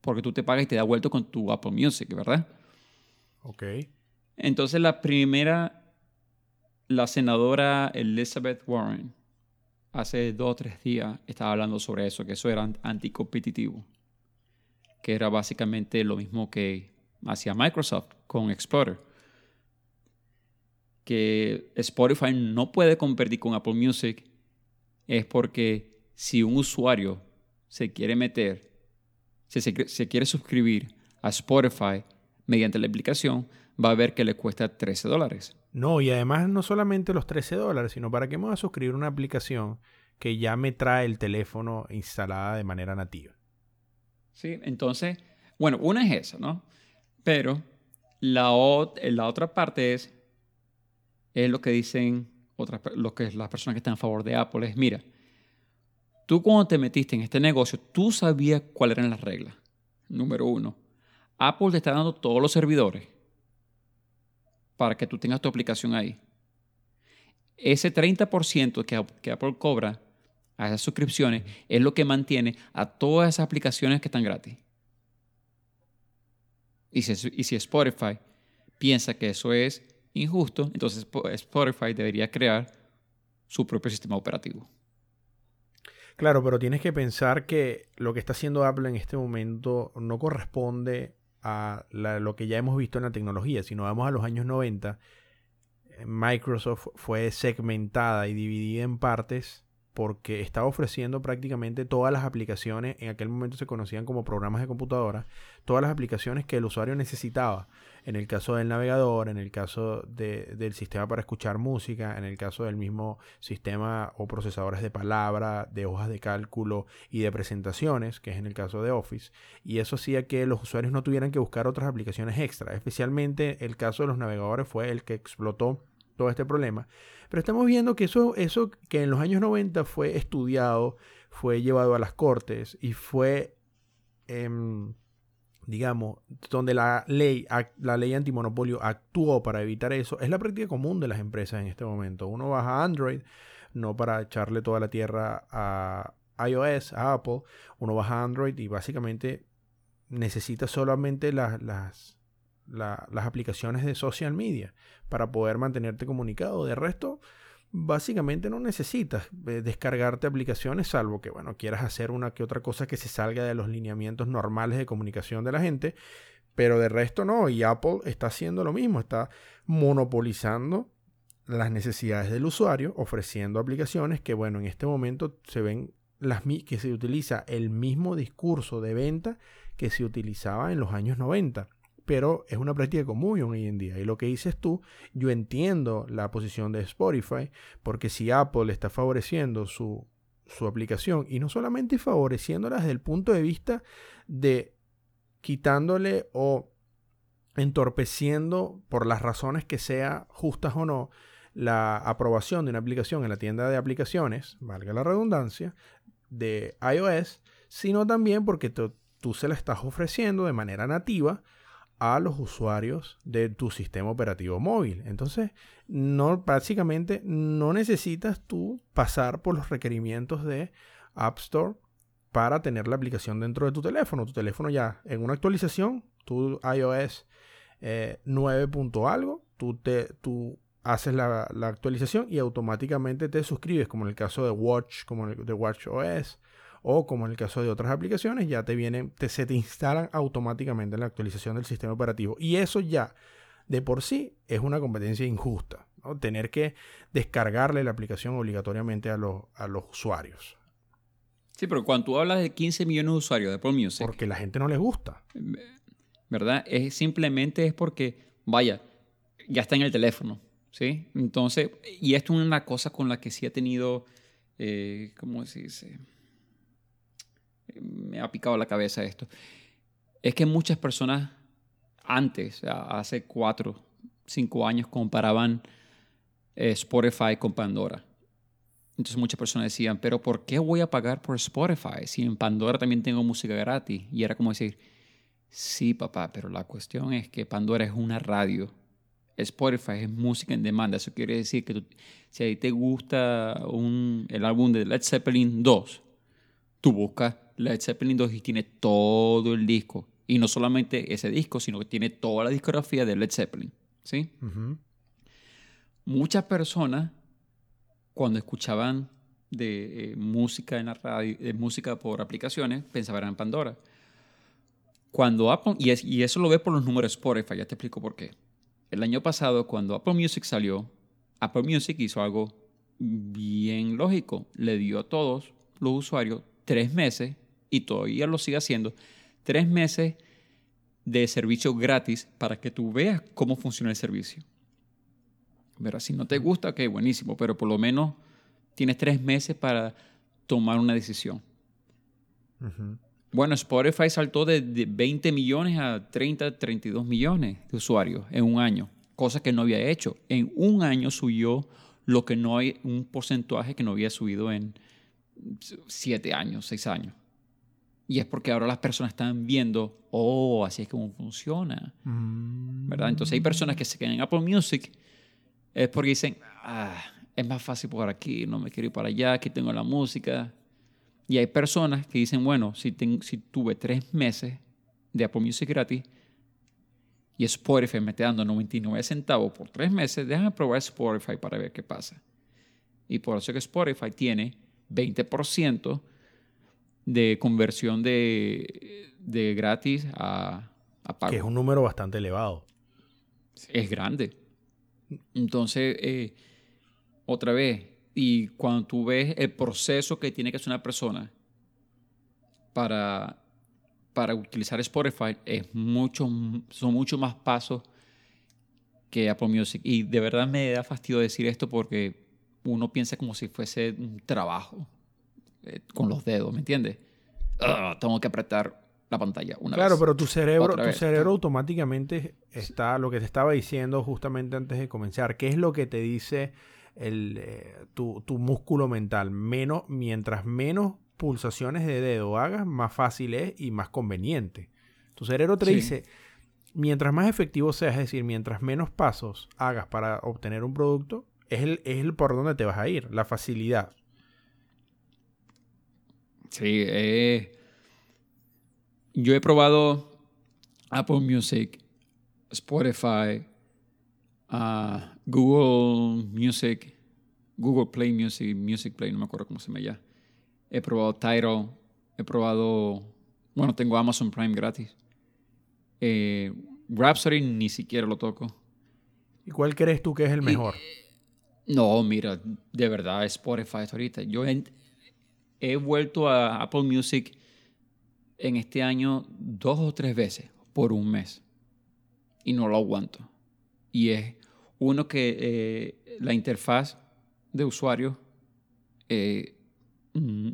Porque tú te pagas y te da vuelto con tu Apple Music, ¿verdad? Ok. Entonces la primera, la senadora Elizabeth Warren hace dos o tres días estaba hablando sobre eso, que eso era anticompetitivo, que era básicamente lo mismo que hacía Microsoft con Explorer, que Spotify no puede competir con Apple Music es porque si un usuario se quiere meter, se, se quiere suscribir a Spotify mediante la aplicación, va a ver que le cuesta 13 dólares. No, y además no solamente los 13 dólares, sino para qué me voy a suscribir una aplicación que ya me trae el teléfono instalada de manera nativa. Sí, entonces, bueno, una es esa, ¿no? Pero la, la otra parte es, es lo que dicen otras, lo que las personas que están a favor de Apple, es, mira, tú cuando te metiste en este negocio, tú sabías cuáles eran las reglas. Número uno, Apple te está dando todos los servidores para que tú tengas tu aplicación ahí. Ese 30% que, que Apple cobra a esas suscripciones es lo que mantiene a todas esas aplicaciones que están gratis. Y si, y si Spotify piensa que eso es injusto, entonces Spotify debería crear su propio sistema operativo. Claro, pero tienes que pensar que lo que está haciendo Apple en este momento no corresponde a lo que ya hemos visto en la tecnología. Si nos vamos a los años 90, eh, Microsoft fue segmentada y dividida en partes porque estaba ofreciendo prácticamente todas las aplicaciones, en aquel momento se conocían como programas de computadora, todas las aplicaciones que el usuario necesitaba. En el caso del navegador, en el caso del sistema para escuchar música, en el caso del mismo sistema o procesadores de palabra, de hojas de cálculo y de presentaciones, que es en el caso de Office. Y eso hacía que los usuarios no tuvieran que buscar otras aplicaciones extra. Especialmente el caso de los navegadores fue el que explotó todo este problema pero estamos viendo que eso, eso que en los años 90 fue estudiado, fue llevado a las cortes y fue, em, digamos, donde la ley, la ley antimonopolio actuó para evitar eso, es la práctica común de las empresas en este momento. Uno baja Android, no para echarle toda la tierra a iOS, a Apple, uno baja Android y básicamente necesita solamente las, las las aplicaciones de social media para poder mantenerte comunicado. De resto, básicamente no necesitas eh, descargarte aplicaciones, salvo que, bueno, quieras hacer una que otra cosa que se salga de los lineamientos normales de comunicación de la gente. Pero de resto no, y Apple está haciendo lo mismo, está monopolizando las necesidades del usuario, ofreciendo aplicaciones que, bueno, en este momento se ven las que se utiliza el mismo discurso de venta que se utilizaba en los años 90 pero es una práctica común hoy en día. Y lo que dices tú, yo entiendo la posición de Spotify, porque si Apple está favoreciendo su, su aplicación, y no solamente favoreciéndola desde el punto de vista de quitándole o entorpeciendo por las razones que sea justas o no la aprobación de una aplicación en la tienda de aplicaciones, valga la redundancia, de iOS, sino también porque tú se la estás ofreciendo de manera nativa a los usuarios de tu sistema operativo móvil. Entonces, no, básicamente no necesitas tú pasar por los requerimientos de App Store para tener la aplicación dentro de tu teléfono. Tu teléfono ya en una actualización, tu iOS 9. Eh, algo, tú, te, tú haces la, la, actualización y automáticamente te suscribes, como en el caso de Watch, como en el de Watch OS o como en el caso de otras aplicaciones, ya te vienen, te, se te instalan automáticamente en la actualización del sistema operativo. Y eso ya de por sí es una competencia injusta, tener que descargarle la aplicación obligatoriamente a los, a los usuarios. Sí, pero cuando tú hablas de 15 millones de usuarios de Apple Music... Porque la gente no les gusta. ¿Verdad? Es, simplemente es porque, vaya, ya está en el teléfono, ¿sí? Entonces, y esto es una cosa con la que sí ha tenido, eh, ¿cómo se dice? Me ha picado la cabeza esto, es que muchas personas antes, hace cuatro, cinco años, comparaban eh, Spotify con Pandora. Entonces muchas personas decían, pero ¿por qué voy a pagar por Spotify si en Pandora también tengo música gratis? Y era como decir, sí, papá, pero la cuestión es que Pandora es una radio. Spotify es música en demanda. Eso quiere decir que si a ti te gusta el álbum de Led Zeppelin 2, tú buscas Led Zeppelin 2 y tiene todo el disco. Y no solamente ese disco, sino que tiene toda la discografía de Led Zeppelin. ¿Sí? muchas personas cuando escuchaban de eh, música en la radio, de música por aplicaciones, pensaban en Pandora. Cuando Apple, y, y eso lo ves por los números Spotify, ya te explico por qué. El año pasado, cuando Apple Music salió, Apple Music hizo algo bien lógico. Le dio a todos los usuarios tres meses, y todavía lo sigue haciendo, tres meses de servicio gratis para que tú veas cómo funciona el servicio. Verás, si no te gusta, ok, buenísimo, pero por lo menos tienes tres meses para tomar una decisión. Bueno, Spotify saltó de, 20 millones a 30, 32 millones de usuarios en un año, cosa que no había hecho. En un año subió lo que no hay, un porcentaje que no había subido en siete años, seis años. Y es porque ahora las personas están viendo, oh, así es como funciona. ¿Verdad? Entonces hay personas que se quedan en Apple Music es porque dicen, ah, es más fácil por aquí, no me quiero ir para allá, aquí tengo la música. Y hay personas que dicen, bueno, si, si tuve tres meses de Apple Music gratis y Spotify me está dando 99 centavos por tres meses, déjame probar Spotify para ver qué pasa. Y por eso que Spotify tiene 20% de conversión de, de gratis a, a pago. Que es un número bastante elevado. Es grande. Entonces, eh, otra vez, y cuando tú ves el proceso que tiene que hacer una persona para, para utilizar Spotify, es mucho, son muchos más pasos que Apple Music. Y de verdad me da fastidio decir esto porque uno piensa como si fuese un trabajo eh, con los dedos, ¿me entiendes? Ah, tengo que apretar la pantalla una claro, pero tu cerebro, tu cerebro automáticamente está, lo que te estaba diciendo justamente antes de comenzar, ¿qué es lo que te dice el, eh, tu, músculo mental? Menos, mientras menos pulsaciones de dedo hagas, más fácil es y más conveniente. Tu cerebro te dice, mientras más efectivo seas, es decir, mientras menos pasos hagas para obtener un producto, es el, es el por donde te vas a ir, la facilidad. Sí, eh, yo he probado Apple Music, Spotify, uh, Google Music, Google Play Music, Music Play, no me acuerdo cómo se llama ya. He probado Tidal, he probado, bueno, tengo Amazon Prime gratis. Eh, Rhapsody ni siquiera lo toco. ¿Y cuál crees tú que es el mejor? no, mira, de verdad, Spotify ahorita. Yo he vuelto a Apple Music en este año dos o tres veces por un mes y no lo aguanto. Y es uno que eh, la interfaz de usuario eh, mm,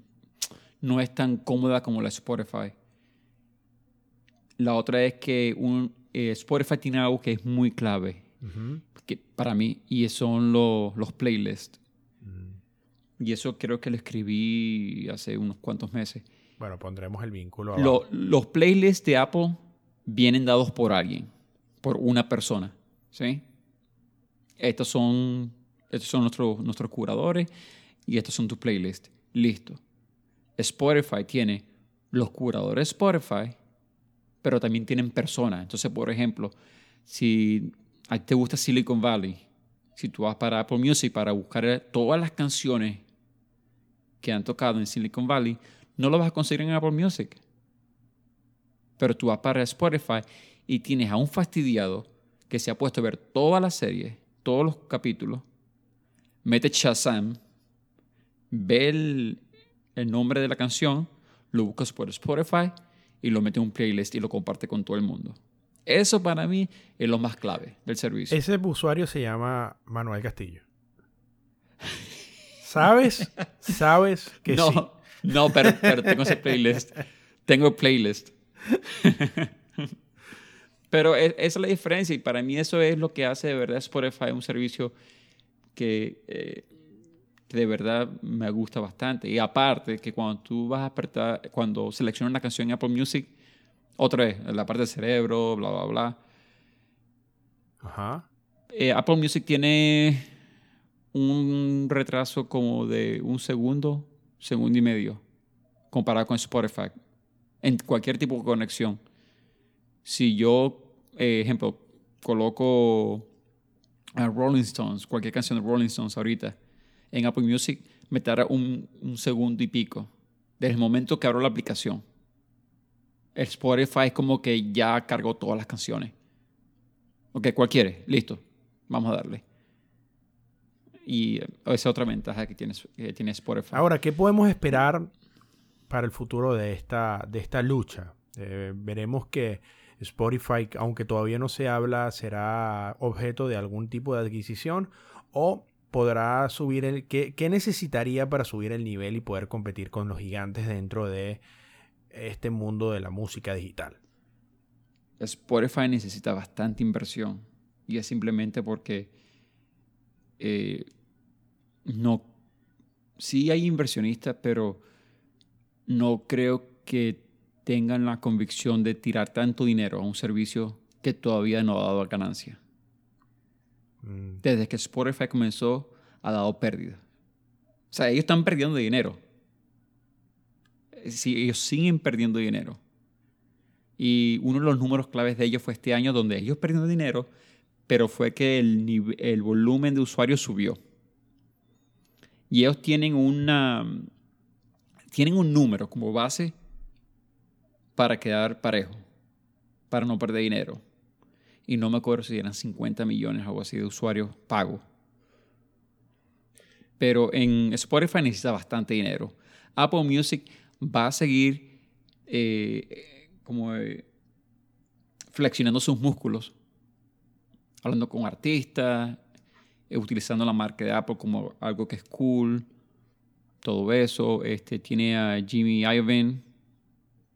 no es tan cómoda como la Spotify. La otra es que un, eh, Spotify tiene algo que es muy clave que, para mí y son los playlists. Y eso creo que lo escribí hace unos cuantos meses bueno, pondremos el vínculo. los playlists de Apple vienen dados por alguien, por una persona. ¿sí? Estos son, estos son nuestros, nuestros curadores y estos son tus playlists. Listo. Spotify tiene los curadores Spotify, pero también tienen personas. Entonces, por ejemplo, si a ti te gusta Silicon Valley, si tú vas para Apple Music para buscar todas las canciones que han tocado en Silicon Valley, no lo vas a conseguir en Apple Music. Pero tú vas para Spotify y tienes a un fastidiado que se ha puesto a ver toda la serie, todos los capítulos, mete Shazam, ve el, nombre de la canción, lo buscas por Spotify y lo mete en un playlist y lo comparte con todo el mundo. Eso para mí es lo más clave del servicio. Ese usuario se llama Manuel Castillo. ¿Sabes? ¿Sabes que sí? No, pero, tengo ese playlist. Tengo playlist. pero esa es la diferencia y para mí eso es lo que hace de verdad Spotify un servicio que, eh, de verdad me gusta bastante. Y aparte que cuando tú vas a apretar, cuando seleccionas una canción en Apple Music, otra vez, la parte del cerebro, bla, bla, bla. Ajá. Eh, Apple Music tiene un retraso como de un segundo segundo y medio comparado con Spotify en cualquier tipo de conexión. Si yo, eh, ejemplo, coloco a Rolling Stones, cualquier canción de Rolling Stones ahorita, en Apple Music me tarda un, un segundo y pico desde el momento que abro la aplicación. El Spotify es como que ya cargó todas las canciones. Ok, ¿cuál quiere? Listo, vamos a darle. Y eh, esa es otra ventaja que tiene, que tiene Spotify. Ahora, ¿qué podemos esperar para el futuro de esta, de esta lucha? Eh, veremos que Spotify, aunque todavía no se habla, será objeto de algún tipo de adquisición o podrá subir el... ¿qué, ¿Qué necesitaría para subir el nivel y poder competir con los gigantes dentro de este mundo de la música digital? Spotify necesita bastante inversión y es simplemente porque eh, no, sí hay inversionistas, pero no creo que tengan la convicción de tirar tanto dinero a un servicio que todavía no ha dado ganancia. Mm. Desde que Spotify comenzó, ha dado pérdida. O sea, ellos están perdiendo dinero. Sí, ellos siguen perdiendo dinero. Y uno de los números claves de ellos fue este año donde ellos perdieron dinero, pero fue que el, el volumen de usuarios subió. Y ellos tienen una tienen un número como base para quedar parejo, para no perder dinero. Y no me acuerdo si eran 50 millones o algo así de usuarios pagos. Pero en Spotify necesita bastante dinero. Apple Music va a seguir eh, como eh, flexionando sus músculos, hablando con artistas, utilizando la marca de Apple como algo que es cool, todo eso. Este, tiene a Jimmy Iovine,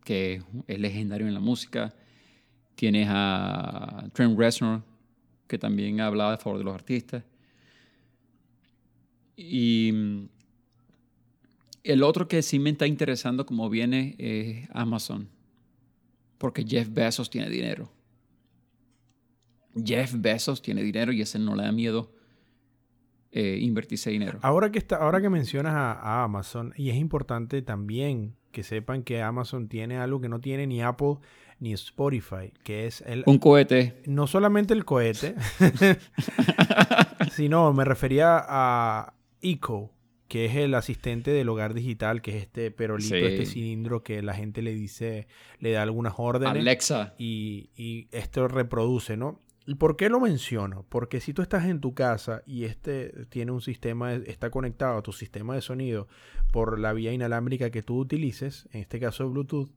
que es legendario en la música. Tienes a Trent Reznor, que también ha hablado a favor de los artistas. Y mm, el otro que sí me está interesando como viene es Amazon, porque Jeff Bezos tiene dinero. Jeff Bezos tiene dinero y ese no le da miedo eh, invertirse dinero. Ahora que, está, ahora que mencionas a, Amazon, y es importante también que sepan que Amazon tiene algo que no tiene ni Apple ni Spotify, que es el... Un cohete. No solamente el cohete, sino me refería a Eco, que es el asistente del hogar digital, que es este perolito, este cilindro que la gente le dice, le da algunas órdenes. Alexa. Y, y esto reproduce, ¿no? ¿Y por qué lo menciono? Porque si tú estás en tu casa y este tiene un sistema, está conectado a tu sistema de sonido por la vía inalámbrica que tú utilices, en este caso Bluetooth,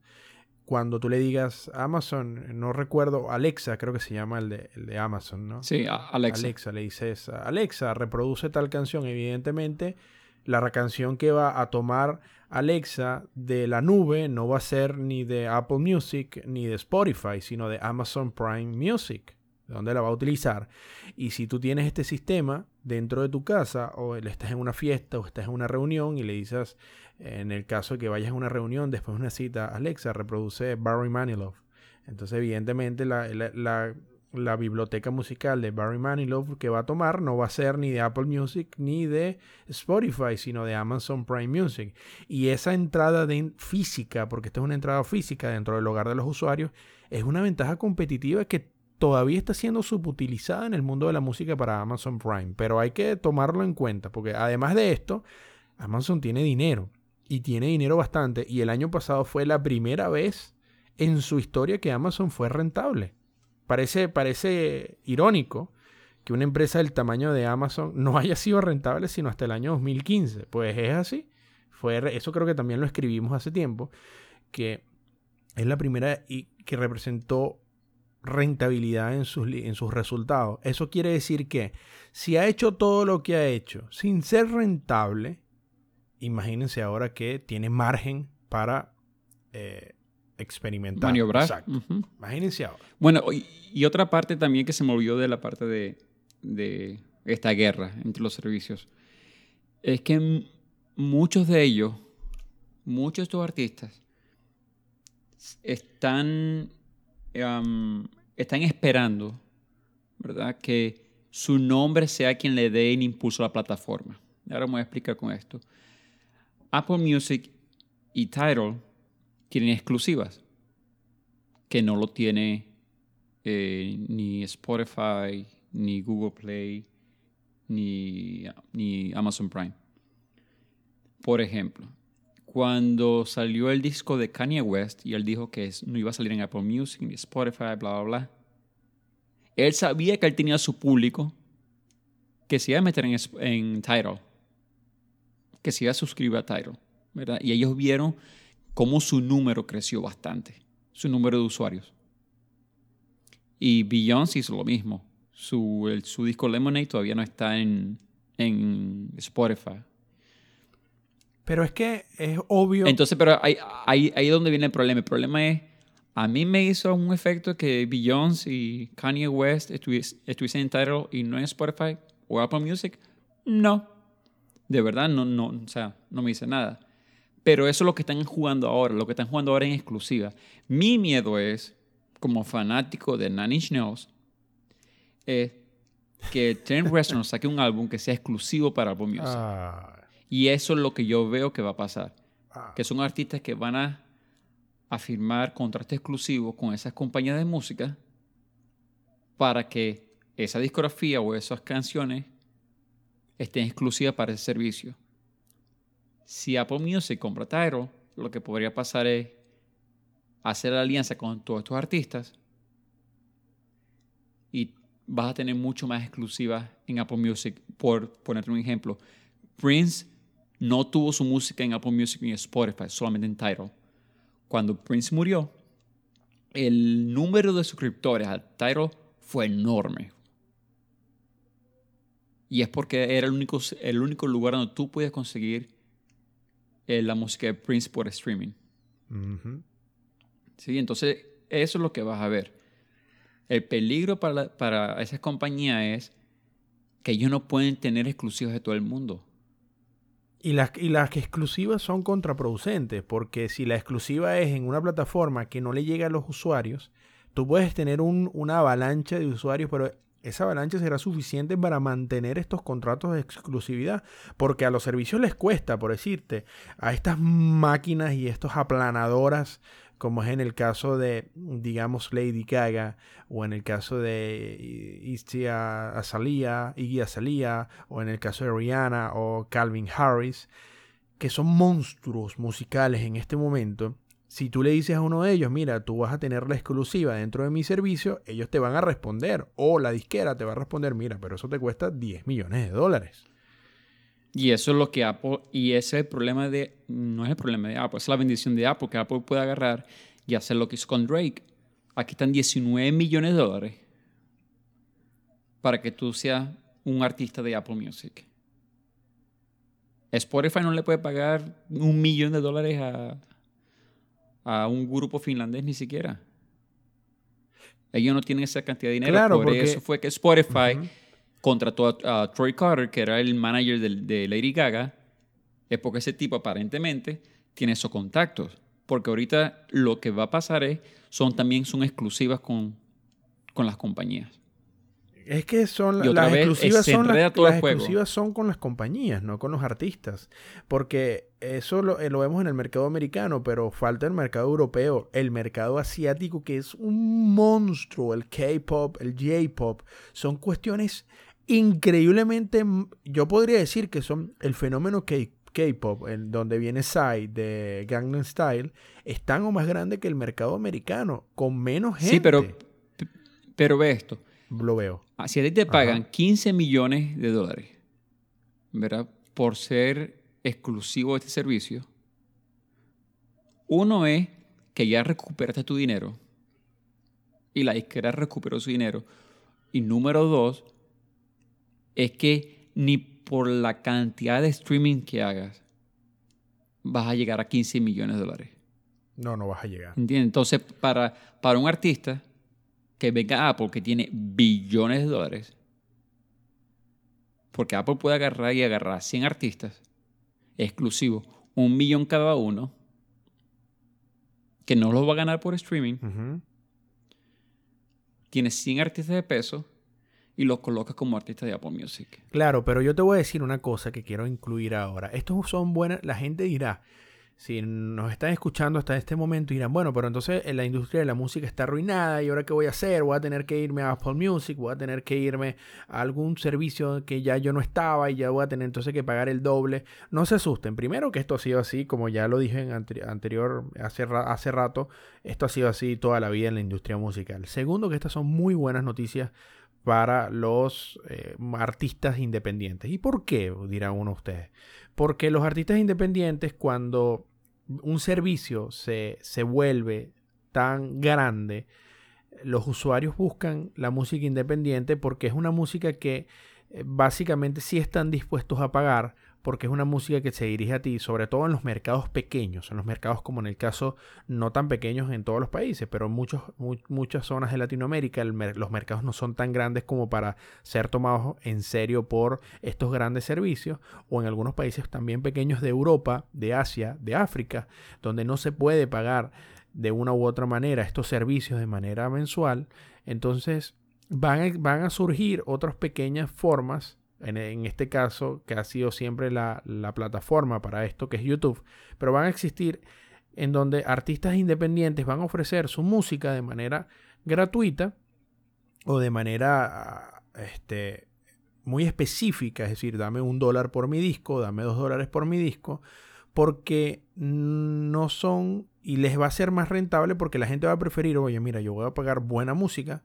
cuando tú le digas Amazon, no recuerdo, Alexa creo que se llama el de, el de Amazon, ¿no? Sí, Alexa. Alexa, le dices, Alexa, reproduce tal canción. Evidentemente, la canción que va a tomar Alexa de la nube no va a ser ni de Apple Music ni de Spotify, sino de Amazon Prime Music dónde la va a utilizar. Y si tú tienes este sistema dentro de tu casa o estás en una fiesta o estás en una reunión y le dices, en el caso de que vayas a una reunión después de una cita, Alexa, reproduce Barry Manilow. Entonces, evidentemente, la, la, biblioteca musical de Barry Manilow que va a tomar no va a ser ni de Apple Music ni de Spotify, sino de Amazon Prime Music. Y esa entrada de física, porque esta es una entrada física dentro del hogar de los usuarios, es una ventaja competitiva que todavía está siendo subutilizada en el mundo de la música para Amazon Prime, pero hay que tomarlo en cuenta, porque además de esto, Amazon tiene dinero y tiene dinero bastante, y el año pasado fue la primera vez en su historia que Amazon fue rentable. Parece, parece irónico que una empresa del tamaño de Amazon no haya sido rentable sino hasta el año 2015. Pues es así. Fue, eso creo que también lo escribimos hace tiempo, que es la primera y que representó rentabilidad en sus, en sus resultados. Eso quiere decir que si ha hecho todo lo que ha hecho sin ser rentable, imagínense ahora que tiene margen para eh, experimentar. Maniobrar. Exacto. Imagínense ahora. Bueno, y, otra parte también que se movió de la parte de, de esta guerra entre los servicios es que muchos de ellos, muchos de estos artistas, están están esperando, ¿verdad? Que su nombre sea quien le dé el impulso a la plataforma. Ahora me voy a explicar con esto. Apple Music y Tidal tienen exclusivas que no lo tiene eh, ni Spotify, ni Google Play, ni, ni Amazon Prime. Por ejemplo, cuando salió el disco de Kanye West y él dijo que no iba a salir en Apple Music ni Spotify, bla, bla, bla, él sabía que él tenía su público que se iba a meter en, en Tidal, que se iba a suscribir a Tidal, ¿verdad? Y ellos vieron cómo su número creció bastante, su número de usuarios. Y Beyoncé hizo lo mismo. Su, su disco Lemonade todavía no está en, en Spotify. Pero es que es obvio. Entonces, pero ahí, ahí, ahí es donde viene el problema. El problema es, a mí me hizo un efecto que Beyoncé y Kanye West estuviesen en Tidal y no en Spotify o Apple Music. No. De verdad, no, no, o sea, no me dice nada. Pero eso es lo que están jugando ahora, lo que están jugando ahora en exclusiva. Mi miedo es, como fanático de Nine Inch Nails, es que Trent Reznor saque un álbum que sea exclusivo para Apple Music. Ah. Y eso es lo que yo veo que va a pasar. Ah. Que son artistas que van a, a firmar contratos exclusivos con esas compañías de música para que esa discografía o esas canciones estén exclusivas para ese servicio. Si Apple Music compra Tyro, lo que podría pasar es hacer alianza con todos estos artistas y vas a tener mucho más exclusivas en Apple Music. Por ponerte un ejemplo, Prince no tuvo su música en Apple Music ni Spotify, solamente en Tidal. Cuando Prince murió, el número de suscriptores al Tidal fue enorme. Y es porque era el único, el único lugar donde tú puedes conseguir eh, la música de Prince por streaming. Sí, entonces eso es lo que vas a ver. El peligro para, para esas compañías es que ellos no pueden tener exclusivos de todo el mundo. Y las, y las exclusivas son contraproducentes, porque si la exclusiva es en una plataforma que no le llega a los usuarios, tú puedes tener un, una avalancha de usuarios, pero esa avalancha será suficiente para mantener estos contratos de exclusividad, porque a los servicios les cuesta, por decirte, a estas máquinas y estos aplanadoras, como es en el caso de, digamos, Lady Gaga, o en el caso de Iggy Azalea, Iggy Azalea, o en el caso de Rihanna o Calvin Harris, que son monstruos musicales en este momento, si tú le dices a uno de ellos, mira, tú vas a tener la exclusiva dentro de mi servicio, ellos te van a responder. O la disquera te va a responder, mira, pero eso te cuesta 10 millones de dólares. Y eso es lo que Apple, y ese es el problema de, no es el problema de Apple, es la bendición de Apple, que Apple puede agarrar y hacer lo que hizo con Drake. Aquí están 19 millones de dólares para que tú seas un artista de Apple Music. Spotify no le puede pagar un millón de dólares a, a un grupo finlandés ni siquiera. Ellos no tienen esa cantidad de dinero. Por eso fue que Spotify contrató a, Troy Carter, que era el manager de, Lady Gaga, es porque ese tipo aparentemente tiene esos contactos. Porque ahorita lo que va a pasar es, son también son exclusivas con, con las compañías. Es que son las exclusivas son las, exclusivas son con las compañías, no con los artistas, porque eso eh, lo, vemos en el mercado americano, pero falta el mercado europeo, el mercado asiático que es un monstruo, el K-pop, el J-pop, son cuestiones increíblemente, yo podría decir que son el fenómeno K-pop, en donde viene Psy de Gangnam Style, es tan o más grande que el mercado americano, con menos gente. Sí, pero, pero ve esto lo veo. Si a ti te pagan 15 millones de dólares, ¿verdad? Por ser exclusivo de este servicio, uno es que ya recuperaste tu dinero y la izquierda recuperó su dinero. Y número dos, es que ni por la cantidad de streaming que hagas vas a llegar a 15 millones de dólares. No, no vas a llegar. ¿Entiendes? Entonces, para, para un artista, que venga Apple, que tiene billones de dólares, porque Apple puede agarrar y agarrar 100 artistas exclusivos, un millón cada uno, que no los va a ganar por streaming. Tiene 100 artistas de peso y los coloca como artistas de Apple Music. Claro, pero yo te voy a decir una cosa que quiero incluir ahora. Estos son buenas, la gente dirá, si nos están escuchando hasta este momento dirán, bueno, pero entonces la industria de la música está arruinada y ahora qué voy a hacer? Voy a tener que irme a Apple Music, voy a tener que irme a algún servicio que ya yo no estaba y ya voy a tener entonces que pagar el doble. No se asusten. Primero que esto ha sido así, como ya lo dije en anterior, hace, hace rato, esto ha sido así toda la vida en la industria musical. Segundo que estas son muy buenas noticias para los eh, artistas independientes. ¿Y por qué? Dirá uno de ustedes. Porque los artistas independientes cuando un servicio se, se vuelve tan grande, los usuarios buscan la música independiente porque es una música que eh, básicamente sí están dispuestos a pagar porque es una música que se dirige a ti, sobre todo en los mercados pequeños, en los mercados como en el caso no tan pequeños en todos los países, pero en muchos, muchas zonas de Latinoamérica los mercados no son tan grandes como para ser tomados en serio por estos grandes servicios, o en algunos países también pequeños de Europa, de Asia, de África, donde no se puede pagar de una u otra manera estos servicios de manera mensual, entonces van van a surgir otras pequeñas formas en, este caso, que ha sido siempre la, plataforma para esto, que es YouTube, pero van a existir en donde artistas independientes van a ofrecer su música de manera gratuita o de manera este, muy específica, es decir, dame un dólar por mi disco, dame dos dólares por mi disco, porque no son y les va a ser más rentable porque la gente va a preferir, oye, mira, yo voy a pagar buena música,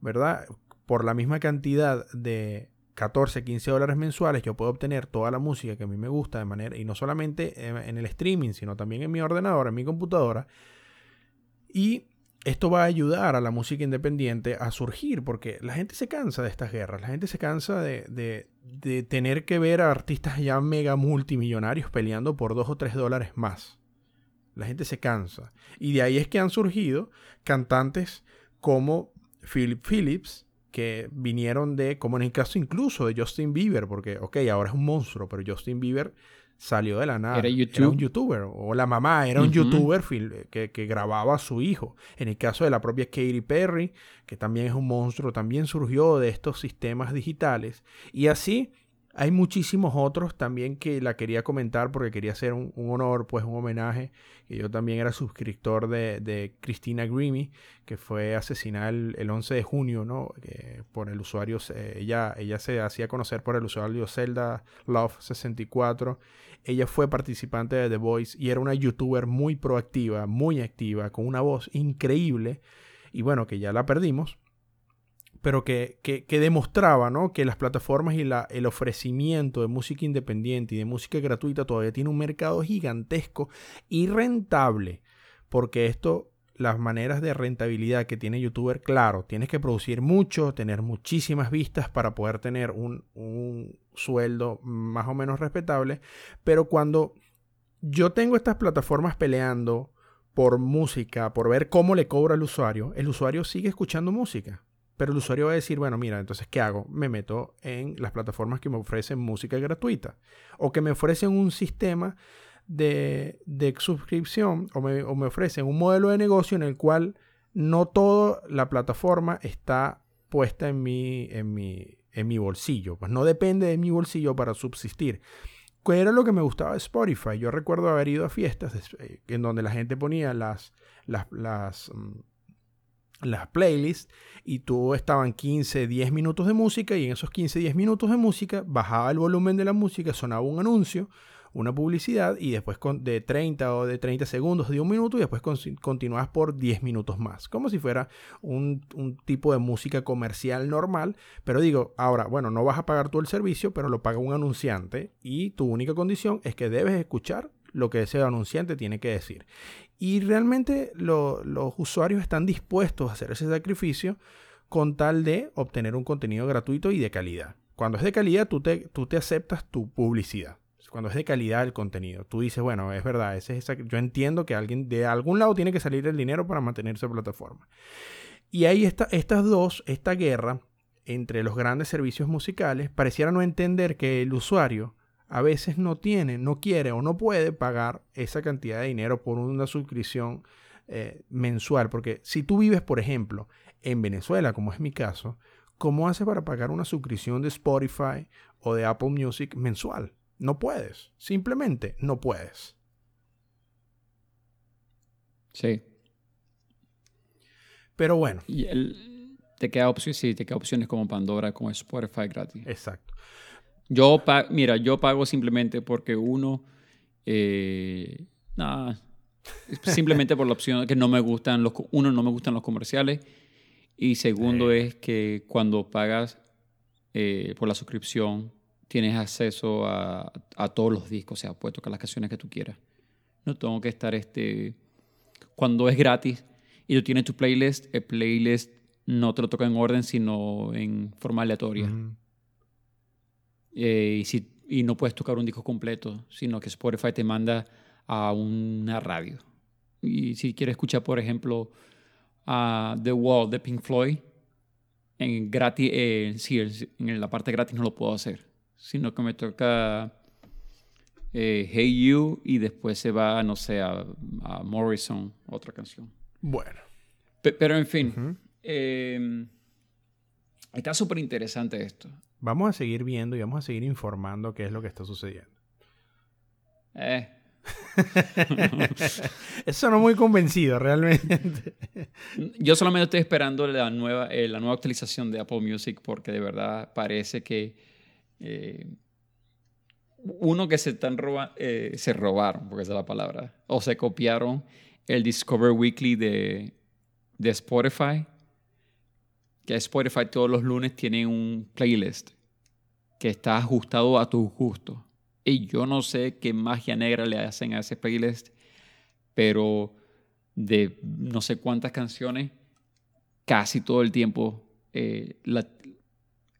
¿verdad? Por la misma cantidad de, 14, 15 dólares mensuales yo puedo obtener toda la música que a mí me gusta de manera, y no solamente en el streaming, sino también en mi ordenador, en mi computadora. Y esto va a ayudar a la música independiente a surgir, porque la gente se cansa de estas guerras, la gente se cansa de, de tener que ver a artistas ya mega multimillonarios peleando por 2 o 3 dólares más. La gente se cansa. Y de ahí es que han surgido cantantes como Philip Phillips, que vinieron de, como en el caso incluso de Justin Bieber, porque, ok, ahora es un monstruo, pero Justin Bieber salió de la nada. Era, un youtuber. O la mamá era un youtuber que, que, grababa a su hijo. En el caso de la propia Katy Perry, que también es un monstruo, también surgió de estos sistemas digitales. Y así hay muchísimos otros también que la quería comentar porque quería hacer un, honor, pues un homenaje. Que yo también era suscriptor de, de Christina Grimmie, que fue asesinada el, 11 de junio, ¿no? por el usuario, ella, ella se hacía conocer por el usuario Zelda Love 64. Ella fue participante de The Voice y era una youtuber muy proactiva, muy activa, con una voz increíble. Y bueno, que ya la perdimos pero que, demostraba ¿no? que las plataformas y la, el ofrecimiento de música independiente y de música gratuita todavía tiene un mercado gigantesco y rentable, porque esto, las maneras de rentabilidad que tiene YouTuber, claro, tienes que producir mucho, tener muchísimas vistas para poder tener un, un sueldo más o menos respetable, pero cuando yo tengo estas plataformas peleando por música, por ver cómo le cobra al usuario, el usuario sigue escuchando música pero el usuario va a decir, bueno, mira, entonces, ¿qué hago? Me meto en las plataformas que me ofrecen música gratuita o que me ofrecen un sistema de, suscripción o me, ofrecen un modelo de negocio en el cual no toda la plataforma está puesta en mi, en mi, en mi bolsillo. Pues no depende de mi bolsillo para subsistir. ¿Qué era lo que me gustaba de Spotify? Yo recuerdo haber ido a fiestas eh, en donde la gente ponía las, las, las mm, las playlists y tú estaban 15, 10 minutos de música y en esos 15, 10 minutos de música bajaba el volumen de la música, sonaba un anuncio, una publicidad y después de 30 o de 30 segundos de un minuto y después continuabas por 10 minutos más, como si fuera un, un, tipo de música comercial normal, pero digo, ahora, bueno, no vas a pagar tú el servicio, pero lo paga un anunciante y tu única condición es que debes escuchar lo que ese anunciante tiene que decir. Y realmente los usuarios están dispuestos a hacer ese sacrificio con tal de obtener un contenido gratuito y de calidad. Cuando es de calidad, tú te, tú te aceptas tu publicidad. Cuando es de calidad el contenido, tú dices, bueno, es verdad, ese es yo entiendo que alguien de algún lado tiene que salir el dinero para mantener esa plataforma. Y ahí está, estas dos, esta guerra entre los grandes servicios musicales, pareciera no entender que el usuario a veces no tiene, no quiere o no puede pagar esa cantidad de dinero por una suscripción eh, mensual. Porque si tú vives, por ejemplo, en Venezuela, como es mi caso, ¿cómo haces para pagar una suscripción de Spotify o de Apple Music mensual? No puedes, simplemente no puedes. Sí. Pero bueno. Y el, te queda opciones, sí, te queda opciones como Pandora, como Spotify gratis. Exacto. Yo, mira, yo pago simplemente porque uno, eh, nada, simplemente por la opción que no me gustan los, uno, no me gustan los comerciales y segundo es que cuando pagas eh, por la suscripción tienes acceso a, a, todos los discos, o sea, puedes tocar las canciones que tú quieras. No tengo que estar, este, cuando es gratis y tú tienes tu playlist, el playlist no te lo toca en orden, sino en forma aleatoria. Eh, y, si, y no puedes tocar un disco completo, sino que Spotify te manda a una radio. Y si quieres escuchar, por ejemplo, a The Wall de Pink Floyd, en gratis, eh, sí, en la parte gratis no lo puedo hacer, sino que me toca eh, Hey You y después se va, no sé, a, Morrison, otra canción. Bueno. pero en fin, em, está súper interesante esto. Vamos a seguir viendo y vamos a seguir informando qué es lo que está sucediendo. Eh. Eso no muy convencido realmente. Yo solamente estoy esperando la nueva, eh, la nueva actualización de Apple Music porque de verdad parece que eh, uno que se están roba, eh, se robaron, porque esa es la palabra, o se copiaron el Discover Weekly de, de Spotify que Spotify todos los lunes tiene un playlist que está ajustado a tus gustos. Y yo no sé qué magia negra le hacen a ese playlist, pero de no sé cuántas canciones, casi todo el tiempo eh,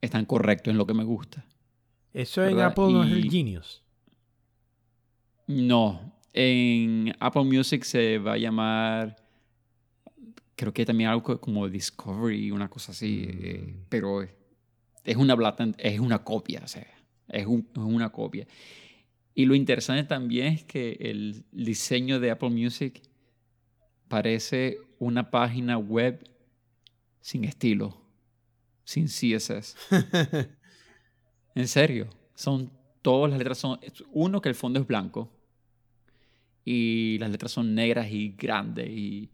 están correctos en lo que me gusta. Eso en Apple no es el Genius. No, en Apple Music se va a llamar creo que también algo como Discovery, una cosa así, eh, mm. pero es una, es una copia, o sea, es, una copia. Y lo interesante también es que el diseño de Apple Music parece una página web sin estilo, sin CSS. en serio, son todas las letras son uno que el fondo es blanco y las letras son negras y grandes y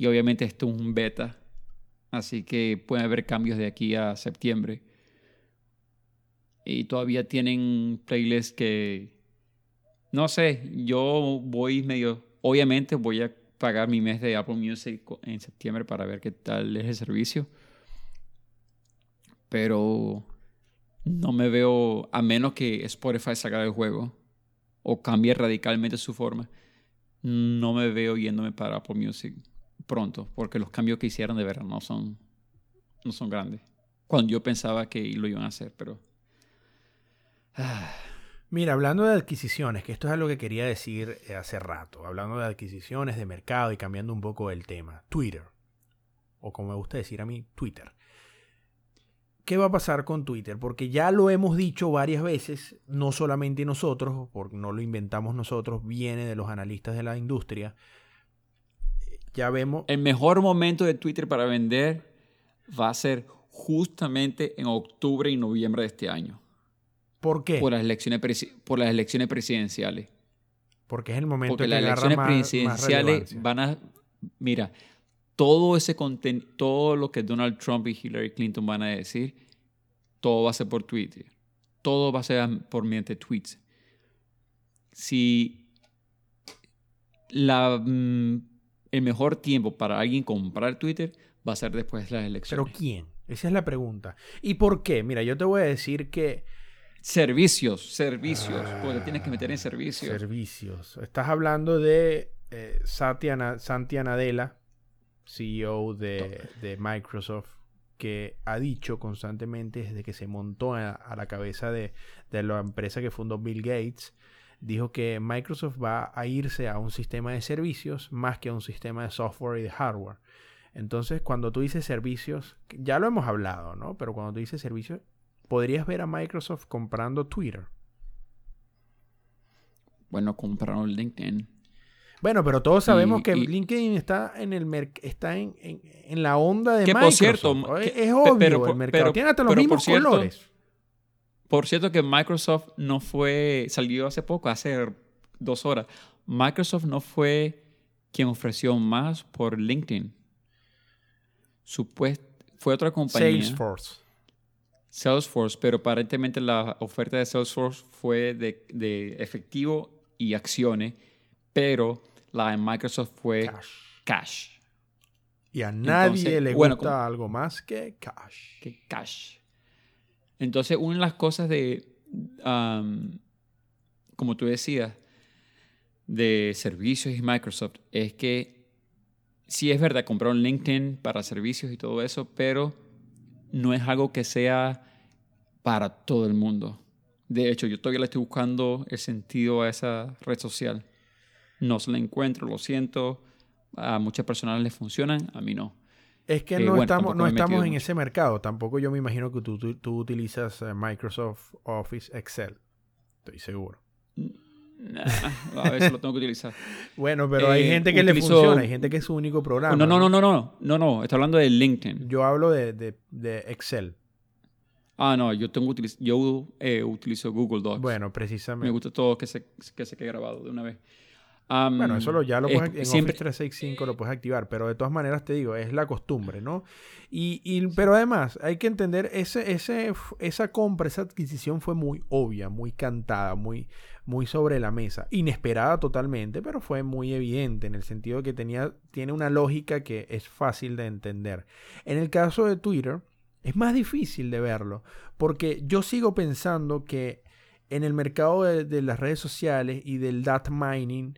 y obviamente esto es un beta, así que puede haber cambios de aquí a septiembre. Y todavía tienen playlists que, no sé, yo voy medio, obviamente voy a pagar mi mes de Apple Music en septiembre para ver qué tal es el servicio. Pero no me veo, a menos que Spotify salga del juego o cambie radicalmente su forma, no me veo yéndome para Apple Music pronto, porque los cambios que hicieron de verdad no son, no son grandes. Cuando yo pensaba que lo iban a hacer, pero... Ah. Mira, hablando de adquisiciones, que esto es algo que quería decir eh, hace rato, hablando de adquisiciones, de mercado y cambiando un poco el tema, Twitter, o como me gusta decir a mí, Twitter. ¿Qué va a pasar con Twitter? Porque ya lo hemos dicho varias veces, no solamente nosotros, porque no lo inventamos nosotros, viene de los analistas de la industria, ya vemos. El mejor momento de Twitter para vender va a ser justamente en octubre y noviembre de este año. ¿Por qué? Por las elecciones, por las elecciones presidenciales. Porque es el momento Porque las elecciones presidenciales van a. Mira, todo ese contenido, todo lo que Donald Trump y Hillary Clinton van a decir, todo va a ser por Twitter. Todo va a ser por mediante tweets. Si la mm, el mejor tiempo para alguien comprar Twitter va a ser después de las elecciones. ¿Pero quién? Esa es la pregunta. ¿Y por qué? Mira, yo te voy a decir que... Servicios, servicios, porque tienes que meter en servicios. Servicios. Estás hablando de eh, Satya, Nadella, CEO de, de, Microsoft, que ha dicho constantemente desde que se montó a, la cabeza de, de la empresa que fundó Bill Gates, dijo que Microsoft va a irse a un sistema de servicios más que a un sistema de software y de hardware. Entonces, cuando tú dices servicios, ya lo hemos hablado, ¿no? Pero cuando tú dices servicios, podrías ver a Microsoft comprando Twitter. Bueno, compraron LinkedIn. Bueno, pero todos sabemos que LinkedIn está en el está en, la onda de que Microsoft. Por cierto, es, obvio, el mercado tiene hasta los mismos colores. Por cierto que Microsoft no fue, salió hace poco, hace dos horas. Microsoft no fue quien ofreció más por LinkedIn. Supuest fue otra compañía. Salesforce. Salesforce, pero aparentemente la oferta de Salesforce fue de, de efectivo y acciones, pero la de Microsoft fue Cash. cash. Y a nadie Entonces, le gusta algo más que cash. que cash. Entonces, una de las cosas de, am, como tú decías, de servicios y Microsoft es que sí es verdad, compraron LinkedIn para servicios y todo eso, pero no es algo que sea para todo el mundo. De hecho, yo todavía le estoy buscando el sentido a esa red social. No se la encuentro, lo siento. A muchas personas les funcionan, a mí no. Es que Eh, no bueno, estamos, no me estamos en mucho. ese mercado. Tampoco yo me imagino que tú, tú, tú utilizas eh, Microsoft Office Excel. Estoy seguro. Nah, a veces lo tengo que utilizar. Bueno, pero hay Eh, gente que le utilizo- funciona, hay gente que es su único programa. No, no, no, no, no, no, no, estoy hablando de LinkedIn. Yo hablo de, de- de Excel. Ah, no, yo tengo utiliz- yo eh, utilizo Google Docs. Bueno, me precisamente. gusta todo que se, que se quede grabado de una vez. Bueno, eso lo, ya lo es- puedes, en siempre, Office 365 lo puedes activar, pero de todas maneras te digo, es la costumbre, ¿no? Y, y- pero además hay que entender, ese, ese, esa compra, esa adquisición fue muy obvia, muy cantada, muy, muy sobre la mesa, inesperada totalmente, pero fue muy evidente en el sentido que tenía, tiene una lógica que es fácil de entender. En el caso de Twitter, es más difícil de verlo, porque yo sigo pensando que en el mercado de, de las redes sociales y del data mining,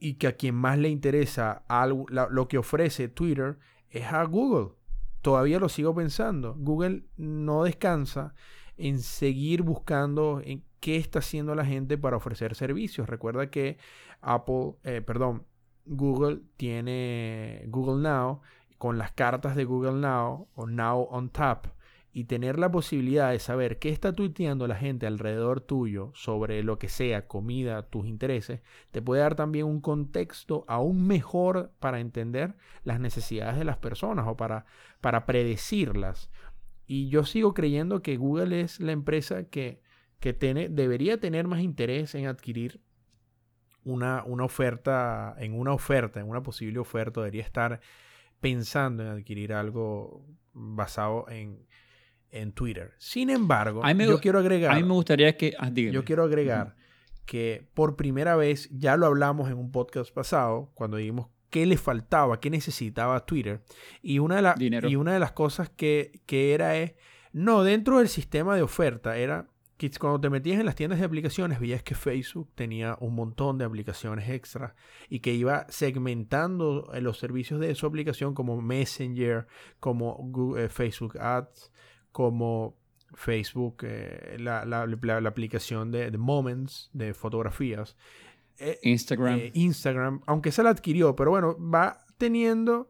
y que a quien más le interesa algo, lo que ofrece Twitter es a Google. Todavía lo sigo pensando. Google no descansa en seguir buscando en qué está haciendo la gente para ofrecer servicios. Recuerda que Apple, eh, perdón, Google tiene Google Now con las cartas de Google Now o Now on Tap y tener la posibilidad de saber qué está tuiteando la gente alrededor tuyo sobre lo que sea, comida, tus intereses, te puede dar también un contexto aún mejor para entender las necesidades de las personas o para, para predecirlas. Y yo sigo creyendo que Google es la empresa que, que tiene, debería tener más interés en adquirir una, una oferta, en una oferta, en una posible oferta, debería estar pensando en adquirir algo basado en, en Twitter. Sin embargo, me- yo quiero agregar... a mí me gustaría que... ah. Yo quiero agregar que por primera vez, ya lo hablamos en un podcast pasado, cuando dijimos qué le faltaba, qué necesitaba Twitter. Y una de, la- y una de las cosas que, que era es, no, dentro del sistema de oferta, era que cuando te metías en las tiendas de aplicaciones, veías que Facebook tenía un montón de aplicaciones extra y que iba segmentando eh, los servicios de su aplicación como Messenger, como Google- eh, Facebook Ads, como Facebook, eh, la, la- la- la aplicación de, de Moments, de fotografías. Eh, Instagram. eh, Instagram, aunque se la adquirió, pero bueno, va teniendo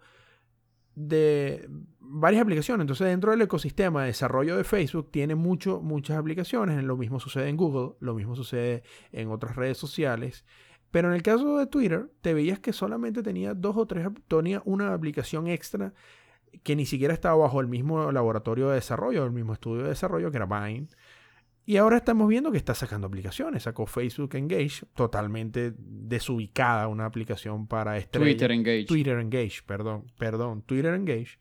de varias aplicaciones. Entonces, dentro del ecosistema de desarrollo de Facebook, tiene mucho, muchas aplicaciones. Lo mismo sucede en Google, lo mismo sucede en otras redes sociales. Pero en el caso de Twitter, te veías que solamente tenía dos o tres, tenía una aplicación extra que ni siquiera estaba bajo el mismo laboratorio de desarrollo, el mismo estudio de desarrollo, que era Vine. Y ahora estamos viendo que está sacando aplicaciones. Sacó Facebook Engage, totalmente desubicada una aplicación para estrellas. Twitter Engage. Twitter Engage, perdón, perdón, Twitter Engage.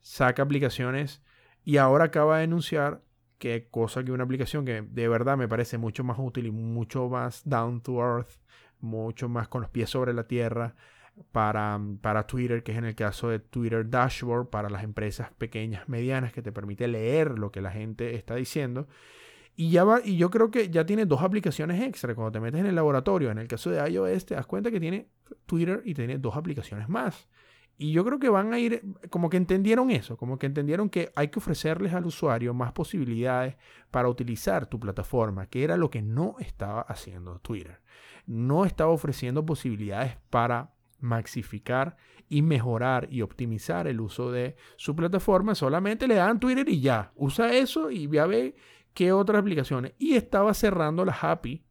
Saca aplicaciones y ahora acaba de anunciar que cosa que una aplicación que de verdad me parece mucho más útil y mucho más down to earth, mucho más con los pies sobre la tierra para, para Twitter, que es en el caso de Twitter Dashboard para las empresas pequeñas, medianas, que te permite leer lo que la gente está diciendo. Y ya va, y yo creo que ya tiene dos aplicaciones extra. Cuando te metes en el laboratorio, en el caso de iOS, te das cuenta que tiene Twitter y tiene dos aplicaciones más. Y yo creo que van a ir, como que entendieron eso, como que entendieron que hay que ofrecerles al usuario más posibilidades para utilizar tu plataforma, que era lo que no estaba haciendo Twitter. No estaba ofreciendo posibilidades para maxificar y mejorar y optimizar el uso de su plataforma. Solamente le dan Twitter y ya. Usa eso y ya ve qué otras aplicaciones. Y estaba cerrando las API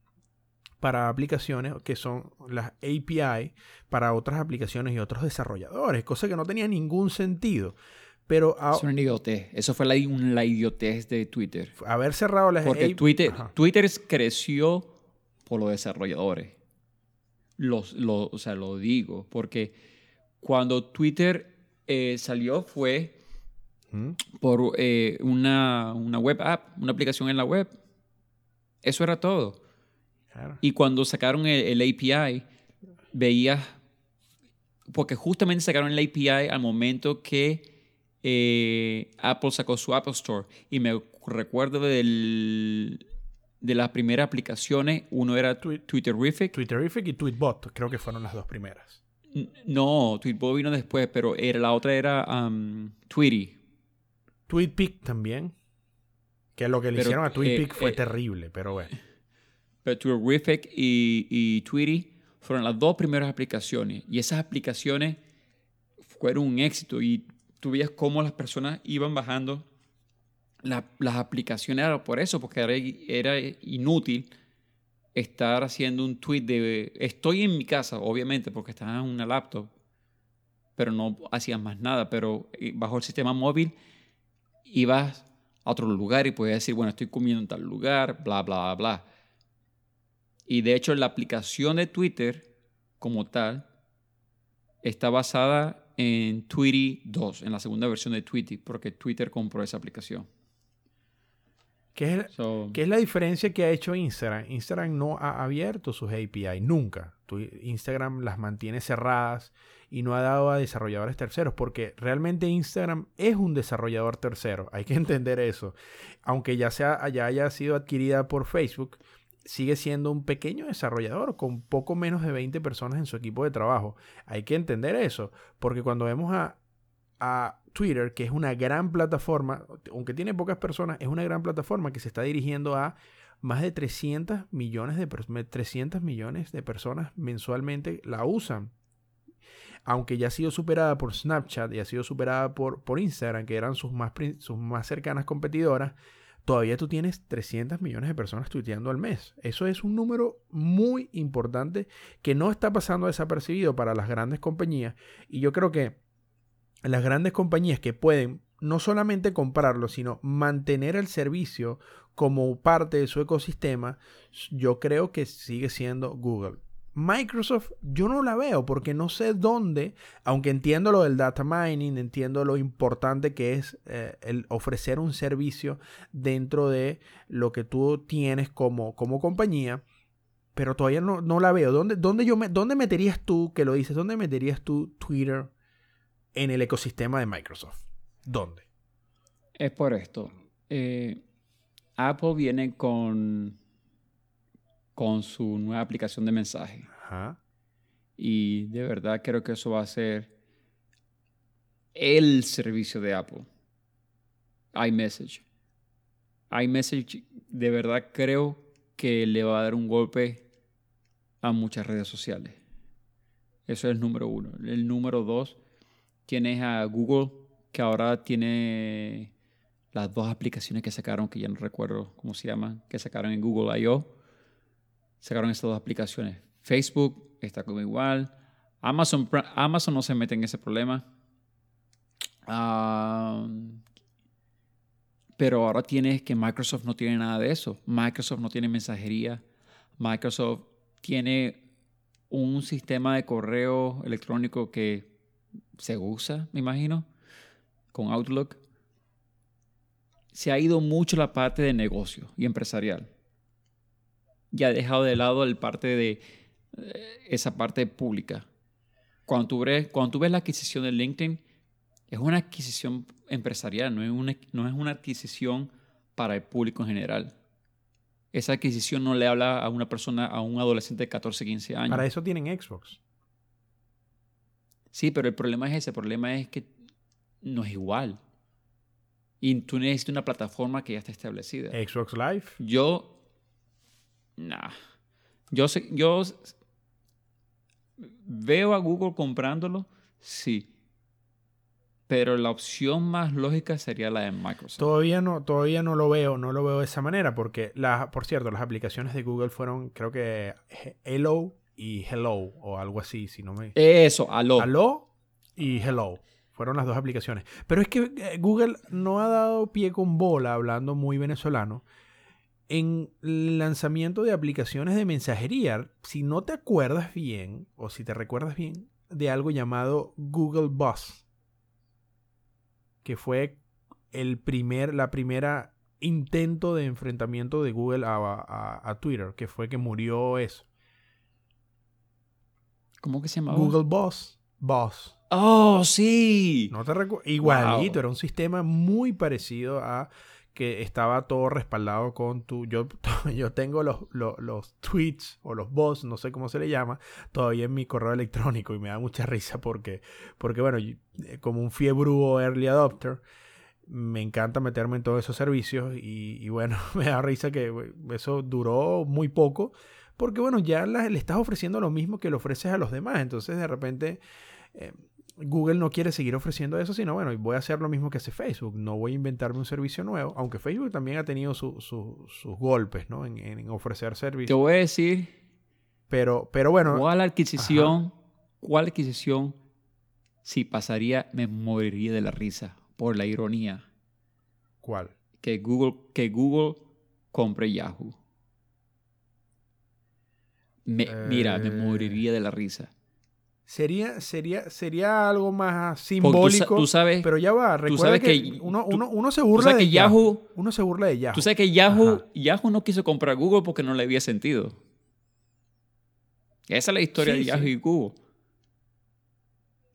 para aplicaciones que son las API para otras aplicaciones y otros desarrolladores, cosa que no tenía ningún sentido. Pero a- Eso es una idiotez. Eso fue la, idiotez de Twitter. haber cerrado las Porque API Twitter, Ajá. Twitter creció por los desarrolladores. Los, lo, o sea, lo digo, porque cuando Twitter eh, salió fue por eh, una, una, web app, una aplicación en la web. Eso era todo. Y cuando sacaron el, API, veías, porque justamente sacaron el API al momento que eh, Apple sacó su Apple Store. Y me recuerdo del, de las primeras aplicaciones, uno era Twitterific. Twitterific y Tweetbot, creo que fueron las dos primeras. No, Tweetbot vino después, pero era, la otra era um, Tweety. TweetPic también. Que lo que le hicieron a TweetPic eh, fue eh, terrible, pero bueno. Pero Twitterific y, y Tweety fueron las dos primeras aplicaciones. Y esas aplicaciones fueron un éxito. Y tú veías cómo las personas iban bajando las aplicaciones eran por eso, porque era, inútil estar haciendo un tweet de estoy en mi casa, obviamente, porque estaba en una laptop, pero no hacías más nada. Pero eh, bajo el sistema móvil ibas a otro lugar y podías decir, bueno, estoy comiendo en tal lugar, bla, bla, bla, bla. Y de hecho, la aplicación de Twitter como tal está basada en Tweety 2, en la segunda versión de Tweety, porque Twitter compró esa aplicación. ¿Qué es, es, la diferencia que ha hecho Instagram? Instagram no ha abierto sus API, nunca. Instagram las mantiene cerradas y no ha dado a desarrolladores terceros, porque realmente Instagram es un desarrollador tercero, hay que entender eso. Aunque ya, sea, ya haya sido adquirida por Facebook, sigue siendo un pequeño desarrollador con poco menos de 20 personas en su equipo de trabajo. Hay que entender eso, porque cuando vemos a, a Twitter, que es una gran plataforma, aunque tiene pocas personas, es una gran plataforma que se está dirigiendo a más de 300 millones de, 300 millones de personas mensualmente la usan. Aunque ya ha sido superada por Snapchat y ha sido superada por, por Instagram, que eran sus más, sus más cercanas competidoras, todavía tú tienes 300 millones de personas tuiteando al mes. Eso es un número muy importante que no está pasando desapercibido para las grandes compañías. Y yo creo que las grandes compañías que pueden no solamente comprarlo, sino mantener el servicio como parte de su ecosistema, yo creo que sigue siendo Google. Microsoft yo no la veo porque no sé dónde, aunque entiendo lo del data mining, entiendo lo importante que es eh, el ofrecer un servicio dentro de lo que tú tienes como, como compañía, pero todavía no, no la veo. ¿Dónde, dónde, yo me, ¿Dónde meterías tú, que lo dices, dónde meterías tú Twitter, en el ecosistema de Microsoft. ¿Dónde? Es por esto. Eh, Apple viene con, con su nueva aplicación de mensaje. Ajá. Y de verdad creo que eso va a ser el servicio de Apple. iMessage. iMessage de verdad creo que le va a dar un golpe a muchas redes sociales. Eso es el número uno. El número dos, Tienes a Google, que ahora tiene las dos aplicaciones que sacaron, que ya no recuerdo cómo se llaman, que sacaron en Google I.O. Sacaron estas dos aplicaciones. Facebook está como igual. Amazon, Amazon no se mete en ese problema. pero ahora tienes que Microsoft no tiene nada de eso. Microsoft no tiene mensajería. Microsoft tiene un sistema de correo electrónico que se usa, me imagino, con Outlook, se ha ido mucho la parte de negocio y empresarial. Y ha dejado de lado el parte de eh, esa parte pública. Cuando tú, ves, cuando tú ves la adquisición de LinkedIn, es una adquisición empresarial, no es una, no es una adquisición para el público en general. Esa adquisición no le habla a una persona, a un adolescente de 14, 15 años. Para eso tienen Xbox. Sí, pero el problema es ese. El problema es que no es igual. Y tú necesitas una plataforma que ya está establecida. Xbox Live. Yo. Nah. Yo, sé, yo veo a Google comprándolo, sí. Pero la opción más lógica sería la de Microsoft. Todavía no, todavía no lo veo, no lo veo de esa manera, porque la, por cierto, las aplicaciones de Google fueron, creo que Hello y Hello o algo así, si no me... Eso, Aló. Aló y Hello. Fueron las dos aplicaciones. Pero es que eh, Google no ha dado pie con bola, hablando muy venezolano, en el lanzamiento de aplicaciones de mensajería, si no te acuerdas bien, o si te recuerdas bien, de algo llamado Google Bus, que fue el primer, la primera intento de enfrentamiento de Google a, Twitter, que fue que murió eso. ¿Cómo que se llamaba? Google Boss. Boss. Oh, sí. No te Igualito, era un sistema muy parecido a que estaba todo respaldado con tu... Yo, yo tengo los, los, tweets o los bots, no sé cómo se le llama, todavía en mi correo electrónico y me da mucha risa porque, porque bueno, eh, como un fiebrudo early adopter, me encanta meterme en todos esos servicios y, bueno, me da risa que eso duró muy poco porque bueno, ya le estás ofreciendo lo mismo que le ofreces a los demás, entonces de repente... Eh, Google no quiere seguir ofreciendo eso, sino bueno, voy a hacer lo mismo que hace Facebook. No voy a inventarme un servicio nuevo, aunque Facebook también ha tenido sus golpes, ¿no? En, ofrecer servicios. Te voy a decir. Pero, pero bueno. ¿Cuál adquisición? ¿Cuál adquisición? Si pasaría, me moriría de la risa por la ironía. ¿Cuál? Que Google, que Google compre Yahoo. Mira, me eh. moriría de la risa. Sería, sería, sería algo más simbólico. Tú, sabes, pero ya va, recuerda que, uno, uno, se burla de Yahoo, Uno se burla de Yahoo. Tú sabes que Yahoo, Yahoo no quiso comprar Google porque no le había sentido. Esa es la historia de Yahoo y Google.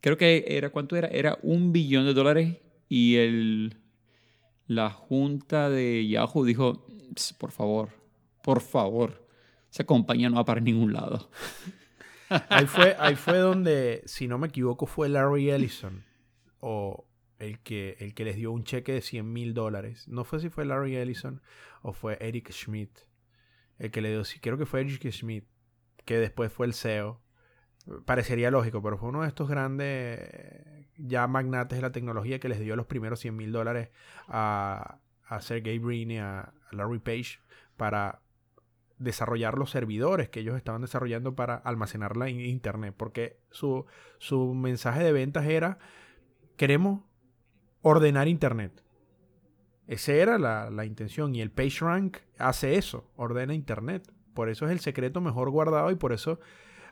Creo que era, ¿cuánto era? Era un billón de dólares y el, la junta de Yahoo dijo, por favor, por favor, esa compañía no va para ningún lado. ahí, fue, ahí fue donde, si no me equivoco, fue Larry Ellison. O el que, el que les dio un cheque de 100 mil dólares. No fue si fue Larry Ellison o fue Eric Schmidt. El que le dio, sí, creo que fue Eric Schmidt. Que después fue el CEO. Parecería lógico, pero fue uno de estos grandes ya magnates de la tecnología que les dio los primeros 100 mil dólares a, a Sergey Brin y a Larry Page para desarrollar los servidores que ellos estaban desarrollando para almacenar la internet, porque su, su mensaje de ventas era, queremos ordenar internet. Esa era la, la, intención y el PageRank hace eso, ordena internet. Por eso es el secreto mejor guardado y por eso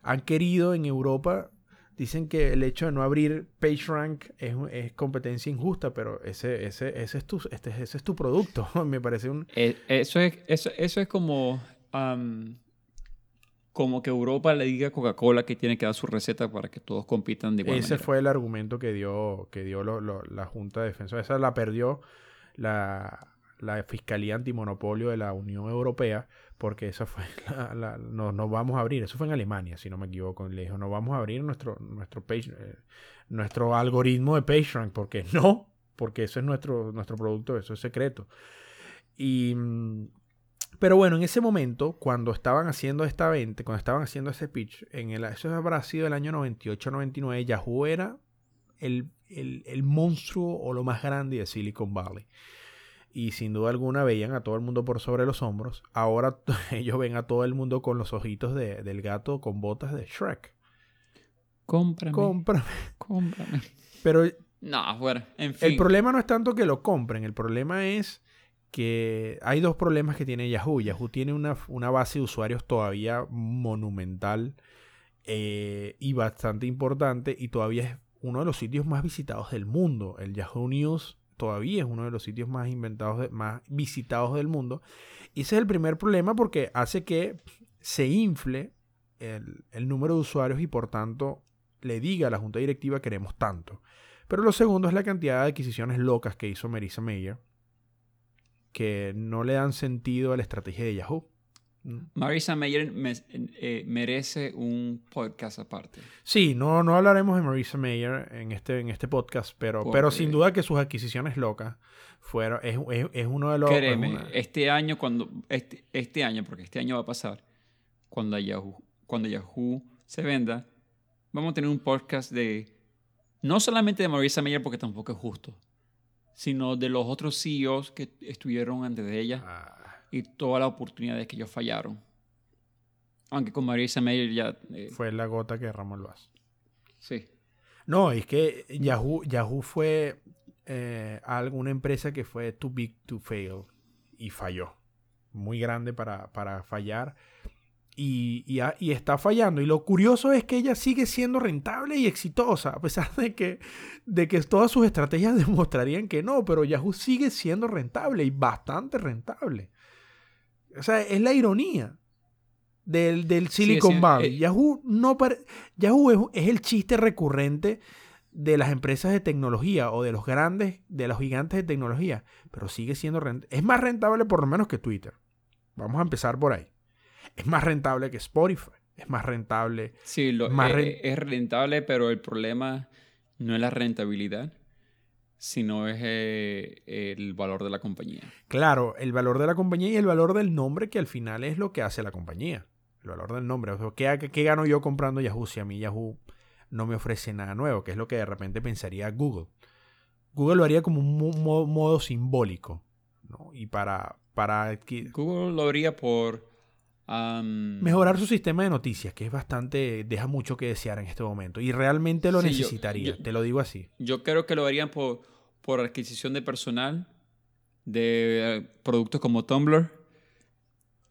han querido en Europa, dicen que el hecho de no abrir PageRank es, es competencia injusta, pero ese, ese, ese, es, tu, este, ese es tu producto. Me parece un... Eh, eso es, eso, eso es como como que Europa le diga a Coca-Cola que tiene que dar su receta para que todos compitan de igual Ese fue el argumento que dio, que dio la Junta de Defensa. Esa la perdió la, Fiscalía Antimonopolio de la Unión Europea, porque esa fue la, no, nos vamos a abrir. Eso fue en Alemania, si no me equivoco. Le dijo, no vamos a abrir nuestro, nuestro, page, eh, nuestro algoritmo de PageRank, porque no, porque eso es nuestro, nuestro producto, eso es secreto. Y mm, pero bueno, en ese momento, cuando estaban haciendo esta venta, cuando estaban haciendo ese pitch, en el, eso habrá sido el año 98-99, Yahoo era el, el, monstruo o lo más grande de Silicon Valley. Y sin duda alguna veían a todo el mundo por sobre los hombros. Ahora ellos ven a todo el mundo con los ojitos de, del gato con botas de Shrek. Cómprame. Cómprame. Cómprame. Pero. No, bueno, en fin. El problema no es tanto que lo compren, el problema es que hay dos problemas que tiene Yahoo. Yahoo tiene una, base de usuarios todavía monumental eh, y bastante importante y todavía es uno de los sitios más visitados del mundo. El Yahoo News todavía es uno de los sitios más inventados, más visitados del mundo. Y ese es el primer problema porque hace que se infle el, el número de usuarios y por tanto le diga a la junta directiva queremos tanto. Pero lo segundo es la cantidad de adquisiciones locas que hizo Marisa Mayer que no le dan sentido a la estrategia de Yahoo. Marisa Mayer eh, merece un podcast aparte. Sí, no, no hablaremos de Marisa Mayer en este, en este podcast, pero, pero sin duda que sus adquisiciones locas fueron, es, es, uno de los... Créeme, este año, cuando, este, este, año, porque este año va a pasar, cuando Yahoo, cuando Yahoo se venda, vamos a tener un podcast de, no solamente de Marisa Mayer, porque tampoco es justo, sino de los otros CEOs que estuvieron antes de ella ah. y todas las oportunidades que ellos fallaron. Aunque con Marisa Mayer ya... Eh, fue la gota que derramó el vaso. Sí. No, es que Yahoo, Yahoo fue eh, alguna empresa que fue too big to fail y falló. muy grande para, para fallar. Y, y, está fallando. Y lo curioso es que ella sigue siendo rentable y exitosa, a pesar de que, de que todas sus estrategias demostrarían que no, pero Yahoo sigue siendo rentable y bastante rentable. O sea, es la ironía del, del Silicon Valley. Eh, Yahoo, no Yahoo es, el chiste recurrente de las empresas de tecnología o de los grandes, de los gigantes de tecnología, pero sigue siendo rentable. Es más rentable por lo menos que Twitter. Vamos a empezar por ahí es más rentable que Spotify. Es más rentable. Sí, lo, más eh, es rentable, pero el problema no es la rentabilidad, sino es eh, el valor de la compañía. Claro, el valor de la compañía y el valor del nombre, que al final es lo que hace la compañía. El valor del nombre. O ¿qué, ¿qué, gano yo comprando Yahoo si a mí Yahoo no me ofrece nada nuevo? Que es lo que de repente pensaría Google. Google lo haría como un modo, simbólico. ¿no? Y para, para... Google lo haría por Mejorar su sistema de noticias, que es bastante, deja mucho que desear en este momento. Y realmente lo necesitaría, te lo digo así. Yo creo que lo harían por, por adquisición de personal, de eh, productos como Tumblr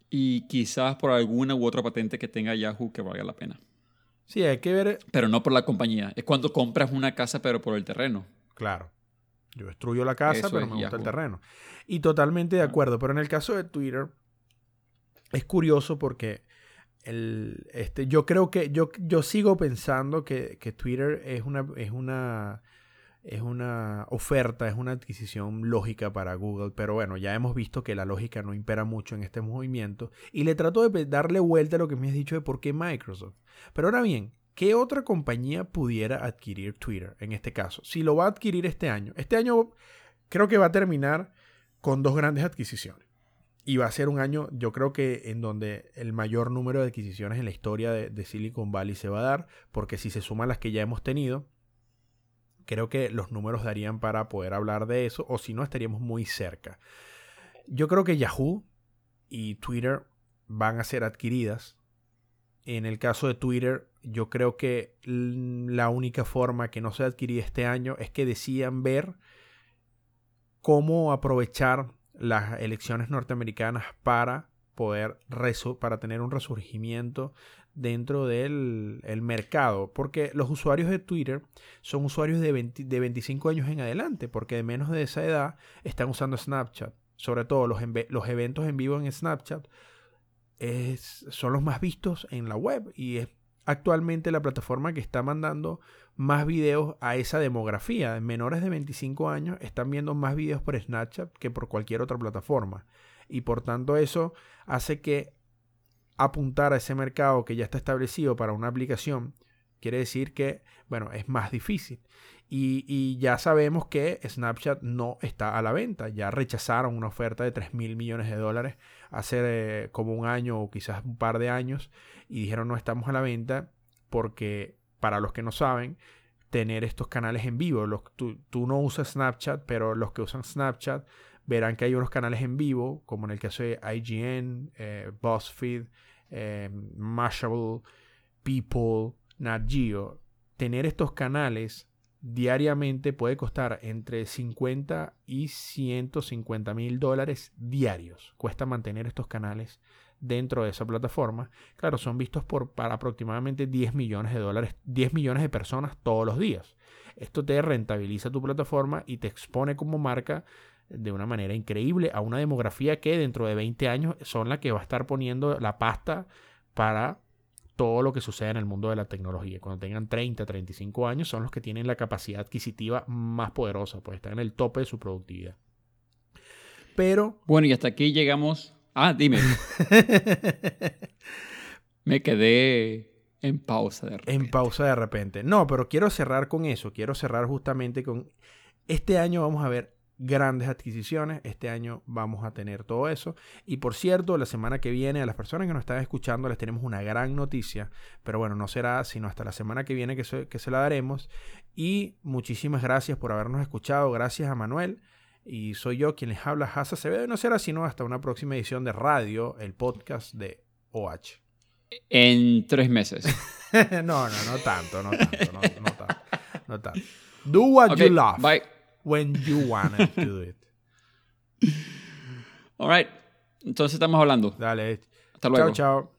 y quizás por alguna u otra patente que tenga Yahoo que valga la pena. Sí, hay que ver. Pero no por la compañía. Es cuando compras una casa, pero por el terreno. Claro. Yo destruyo la casa, pero me gusta el terreno. Y totalmente de acuerdo. Pero en el caso de Twitter, es curioso porque el, este, yo creo que yo, yo sigo pensando que, Twitter es una, es una es una oferta, es una adquisición lógica para Google, pero bueno, ya hemos visto que la lógica no impera mucho en este movimiento y le trato de darle vuelta a lo que me has dicho de por qué Microsoft. Pero ahora bien, ¿qué otra compañía pudiera adquirir Twitter en este caso? Si lo va a adquirir este año. Este año creo que va a terminar con dos grandes adquisiciones. Y va a ser un año, yo creo que en donde el mayor número de adquisiciones en la historia de, Silicon Valley se va a dar, porque si se suman las que ya hemos tenido, creo que los números darían para poder hablar de eso, o si no, estaríamos muy cerca. Yo creo que Yahoo y Twitter van a ser adquiridas. En el caso de Twitter, yo creo que la única forma que no se adquiría este año es que decían ver cómo aprovechar las elecciones norteamericanas para poder para tener un resurgimiento dentro del mercado, porque los usuarios de Twitter son usuarios de, de 25 años en adelante, porque de menos de esa edad están usando Snapchat, sobre todo los, los eventos en vivo en Snapchat es, son los más vistos en la web y es actualmente la plataforma que está mandando más videos a esa demografía. Menores de 25 años están viendo más videos por Snapchat que por cualquier otra plataforma. Y por tanto eso hace que apuntar a ese mercado que ya está establecido para una aplicación quiere decir que, bueno, es más difícil. Y, ya sabemos que Snapchat no está a la venta. Ya rechazaron una oferta de 3 mil millones de dólares hace eh, como un año o quizás un par de años y dijeron no estamos a la venta porque para los que no saben, tener estos canales en vivo. Los, tú, no usas Snapchat, pero los que usan Snapchat verán que hay unos canales en vivo, como en el caso de IGN, eh, BuzzFeed, eh, Mashable, People, Nat Geo. Tener estos canales diariamente puede costar entre 50 y 150 mil dólares diarios. Cuesta mantener estos canales dentro de esa plataforma. Claro, son vistos por para aproximadamente 10 millones de dólares, 10 millones de personas todos los días. Esto te rentabiliza tu plataforma y te expone como marca de una manera increíble a una demografía que dentro de 20 años son la que va a estar poniendo la pasta para todo lo que sucede en el mundo de la tecnología. Cuando tengan 30, 35 años son los que tienen la capacidad adquisitiva más poderosa, pues están en el tope de su productividad. Pero... Bueno, y hasta aquí llegamos... Ah, dime. Me quedé en pausa de repente. En pausa de repente. No, pero quiero cerrar con eso. Quiero cerrar justamente con... Este año vamos a ver grandes adquisiciones. Este año vamos a tener todo eso. Y por cierto, la semana que viene, a las personas que nos están escuchando, les tenemos una gran noticia. Pero bueno, no será sino hasta la semana que viene que se, que se la daremos. Y muchísimas gracias por habernos escuchado. Gracias a Manuel. Y soy yo quien les habla, Hasa Acevedo. No será sino hasta una próxima edición de radio, el podcast de OH. En tres meses. no, no, no tanto, no tanto, no, tanto, no tanto. Do what you love. Bye when you want to do it. All right. Entonces estamos hablando. Dale. Hasta luego. Chao, chao.